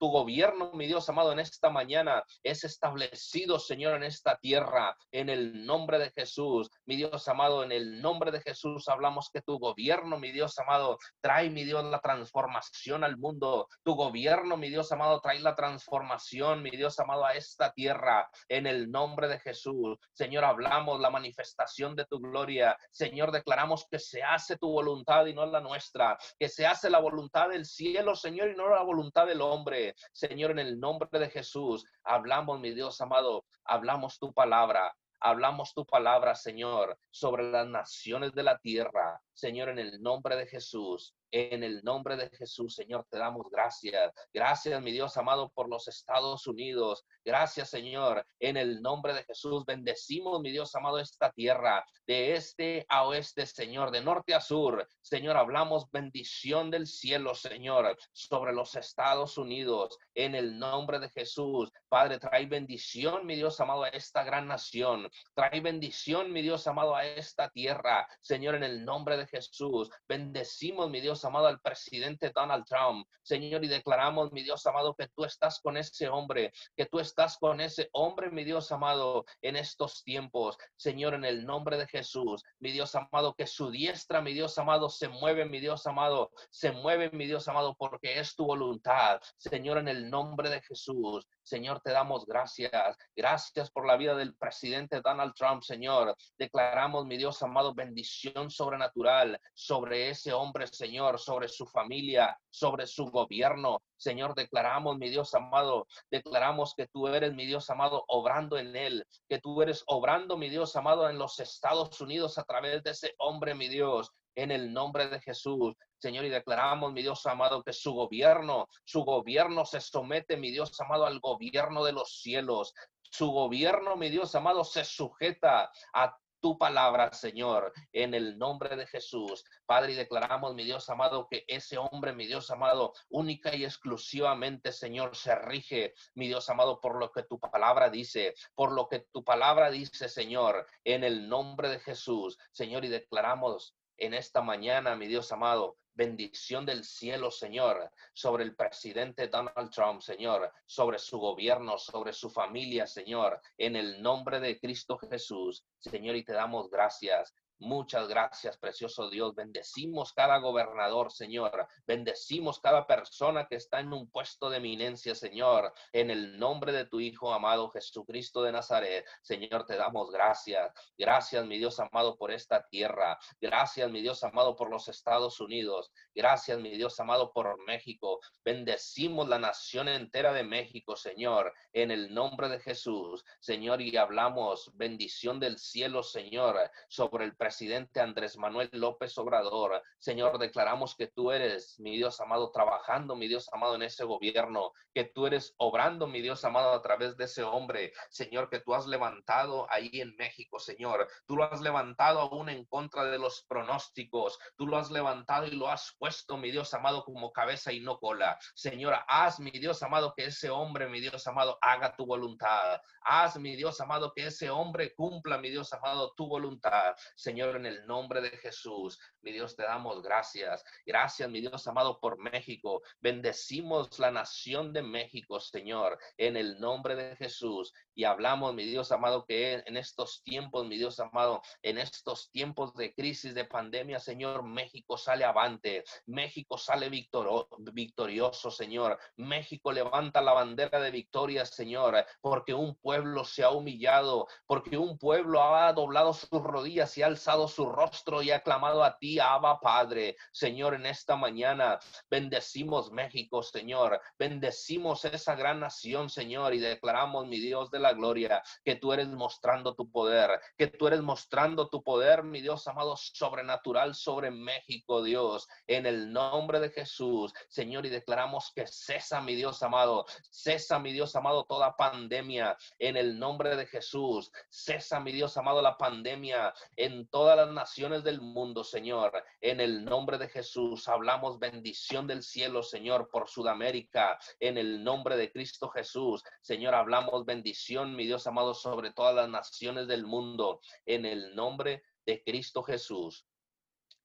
gobierno, mi Dios amado, en esta mañana es establecido, Señor, en esta tierra, en el nombre de Jesús. Mi Dios amado, en el nombre de Jesús hablamos que tu gobierno, mi Dios amado, trae, mi Dios, la transformación al mundo. Tu gobierno, mi Dios amado, trae la transformación, mi Dios amado, a esta tierra, en el nombre de Jesús. Señor, hablamos la manifestación de tu gloria. Señor, declaramos que se hace tu voluntad y no la nuestra, que se hace la voluntad del cielo, Señor, y no la voluntad del hombre. Señor, en el nombre de Jesús, hablamos, mi Dios amado, hablamos tu palabra. Hablamos tu palabra, Señor, sobre las naciones de la tierra. Señor, en el nombre de Jesús. En el nombre de Jesús, Señor, te damos gracias. Gracias, mi Dios amado, por los Estados Unidos. Gracias, Señor. En el nombre de Jesús, bendecimos, mi Dios amado, esta tierra, de este a oeste, Señor, de norte a sur. Señor, hablamos bendición del cielo, Señor, sobre los Estados Unidos. En el nombre de Jesús, Padre, trae bendición, mi Dios amado, a esta gran nación. Trae bendición, mi Dios amado, a esta tierra. Señor, en el nombre de Jesús, bendecimos, mi Dios amado, al presidente Donald Trump. Señor, y declaramos, mi Dios amado, que tú estás con ese hombre, que tú estás con ese hombre, mi Dios amado, en estos tiempos. Señor, en el nombre de Jesús, mi Dios amado, que su diestra, mi Dios amado, se mueve, mi Dios amado, se mueve, mi Dios amado, porque es tu voluntad. Señor, en el nombre de Jesús, Señor, te damos gracias. Gracias por la vida del presidente Donald Trump, Señor. Declaramos, mi Dios amado, bendición sobrenatural sobre ese hombre, Señor, sobre su familia, sobre su gobierno. Señor, declaramos, mi Dios amado, declaramos que tú eres, mi Dios amado, obrando en él, que tú eres obrando, mi Dios amado, en los Estados Unidos a través de ese hombre, mi Dios en el nombre de Jesús. Señor, y declaramos, mi Dios amado, que su gobierno, su gobierno se somete, mi Dios amado, al gobierno de los cielos. Su gobierno, mi Dios amado, se sujeta a tu palabra, Señor, en el nombre de Jesús. Padre, y declaramos, mi Dios amado, que ese hombre, mi Dios amado, única y exclusivamente, Señor, se rige, mi Dios amado, por lo que tu palabra dice, por lo que tu palabra dice, Señor, en el nombre de Jesús. Señor, y declaramos, en esta mañana, mi Dios amado, bendición del cielo, Señor, sobre el presidente Donald Trump, Señor, sobre su gobierno, sobre su familia, Señor, en el nombre de Cristo Jesús, Señor, y te damos gracias. Muchas gracias, precioso Dios. Bendecimos cada gobernador, Señor. Bendecimos cada persona que está en un puesto de eminencia, Señor. En el nombre de tu Hijo amado Jesucristo de Nazaret, Señor, te damos gracias. Gracias, mi Dios amado, por esta tierra. Gracias, mi Dios amado, por los Estados Unidos. Gracias, mi Dios amado, por México. Bendecimos la nación entera de México, Señor. En el nombre de Jesús, Señor, y hablamos bendición del cielo, Señor, sobre el presidente Andrés Manuel López Obrador. Señor, declaramos que tú eres, mi Dios amado, trabajando, mi Dios amado, en ese gobierno, que tú eres obrando, mi Dios amado, a través de ese hombre, Señor, que tú has levantado ahí en México, Señor. Tú lo has levantado aún en contra de los pronósticos. Tú lo has levantado y lo has puesto, mi Dios amado, como cabeza y no cola. Señor, haz, mi Dios amado, que ese hombre, mi Dios amado, haga tu voluntad. Haz, mi Dios amado, que ese hombre cumpla, mi Dios amado, tu voluntad. Señor, Señor, en el nombre de Jesús. Mi Dios, te damos gracias. Gracias, mi Dios amado, por México. Bendecimos la nación de México, Señor, en el nombre de Jesús. Y hablamos, mi Dios amado, que en estos tiempos, mi Dios amado, en estos tiempos de crisis, de pandemia, Señor, México sale avante. México sale victorioso, Señor. México levanta la bandera de victoria, Señor, porque un pueblo se ha humillado, porque un pueblo ha doblado sus rodillas y su rostro y ha clamado a ti, Abba Padre. Señor, en esta mañana bendecimos México, Señor. Bendecimos esa gran nación, Señor, y declaramos, mi Dios de la gloria, que tú eres mostrando tu poder, que tú eres mostrando tu poder, mi Dios amado, sobrenatural sobre México, Dios, en el nombre de Jesús, Señor, y declaramos que cesa, mi Dios amado, cesa, mi Dios amado, toda pandemia en el nombre de Jesús, cesa, mi Dios amado, la pandemia en todas las naciones del mundo, Señor. En el nombre de Jesús hablamos bendición del cielo, Señor, por Sudamérica. En el nombre de Cristo Jesús, Señor, hablamos bendición, mi Dios amado, sobre todas las naciones del mundo. En el nombre de Cristo Jesús.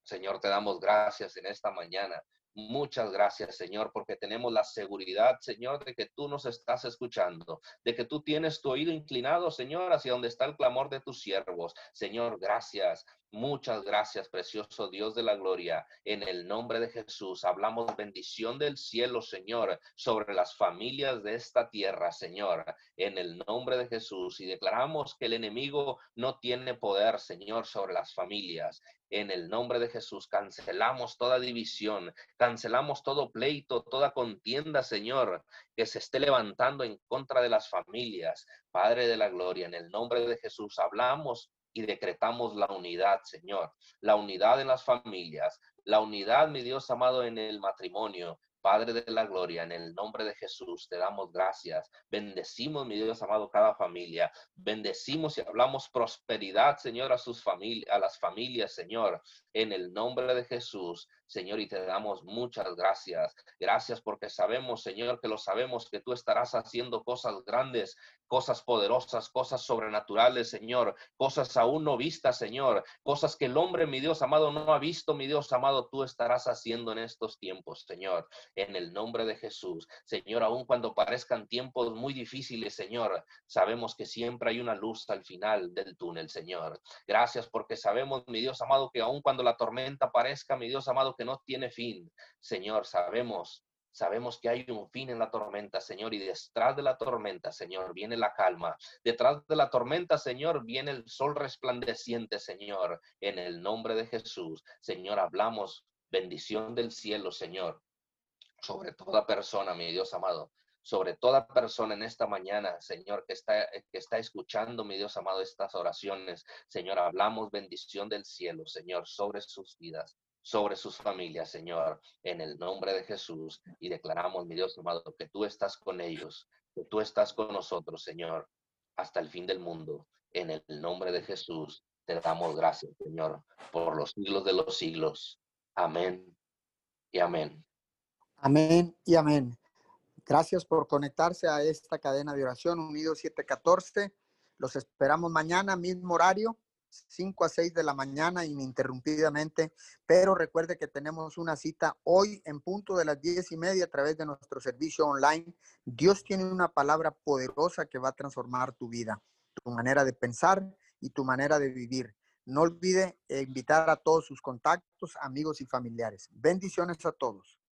Señor, te damos gracias en esta mañana. Muchas gracias, Señor, porque tenemos la seguridad, Señor, de que tú nos estás escuchando, de que tú tienes tu oído inclinado, Señor, hacia donde está el clamor de tus siervos. Señor, gracias. Muchas gracias, precioso Dios de la gloria. En el nombre de Jesús hablamos bendición del cielo, Señor, sobre las familias de esta tierra, Señor. En el nombre de Jesús. Y declaramos que el enemigo no tiene poder, Señor, sobre las familias. En el nombre de Jesús cancelamos toda división, cancelamos todo pleito, toda contienda, Señor, que se esté levantando en contra de las familias. Padre de la gloria, en el nombre de Jesús hablamos y decretamos la unidad, Señor, la unidad en las familias, la unidad, mi Dios amado, en el matrimonio. Padre de la gloria, en el nombre de Jesús te damos gracias. Bendecimos, mi Dios amado, cada familia. Bendecimos y hablamos prosperidad, Señor, a sus familias, a las familias, Señor, en el nombre de Jesús. Señor, y te damos muchas gracias. Gracias porque sabemos, Señor, que lo sabemos que tú estarás haciendo cosas grandes, cosas poderosas, cosas sobrenaturales, Señor, cosas aún no vistas, Señor, cosas que el hombre, mi Dios amado, no ha visto, mi Dios amado, tú estarás haciendo en estos tiempos, Señor, en el nombre de Jesús. Señor, aun cuando parezcan tiempos muy difíciles, Señor, sabemos que siempre hay una luz al final del túnel, Señor. Gracias porque sabemos, mi Dios amado, que aun cuando la tormenta parezca, mi Dios amado, que no tiene fin, Señor, sabemos Sabemos que hay un fin en la tormenta, Señor, y detrás de la tormenta, Señor, viene la calma. Detrás de la tormenta, Señor, viene el sol resplandeciente, Señor. En el nombre de Jesús, Señor, hablamos bendición del cielo, Señor, sobre toda persona, mi Dios amado, sobre toda persona en esta mañana, Señor, que está, que está escuchando, mi Dios amado, estas oraciones. Señor, hablamos bendición del cielo, Señor, sobre sus vidas sobre sus familias, Señor, en el nombre de Jesús. Y declaramos, mi Dios amado, que tú estás con ellos, que tú estás con nosotros, Señor, hasta el fin del mundo. En el nombre de Jesús te damos gracias, Señor, por los siglos de los siglos. Amén y amén. Amén y amén. Gracias por conectarse a esta cadena de oración Unido 714. Los esperamos mañana, mismo horario, 5 a 6 de la mañana ininterrumpidamente, pero recuerde que tenemos una cita hoy en punto de las 10 y media a través de nuestro servicio online. Dios tiene una palabra poderosa que va a transformar tu vida, tu manera de pensar y tu manera de vivir. No olvide invitar a todos sus contactos, amigos y familiares. Bendiciones a todos.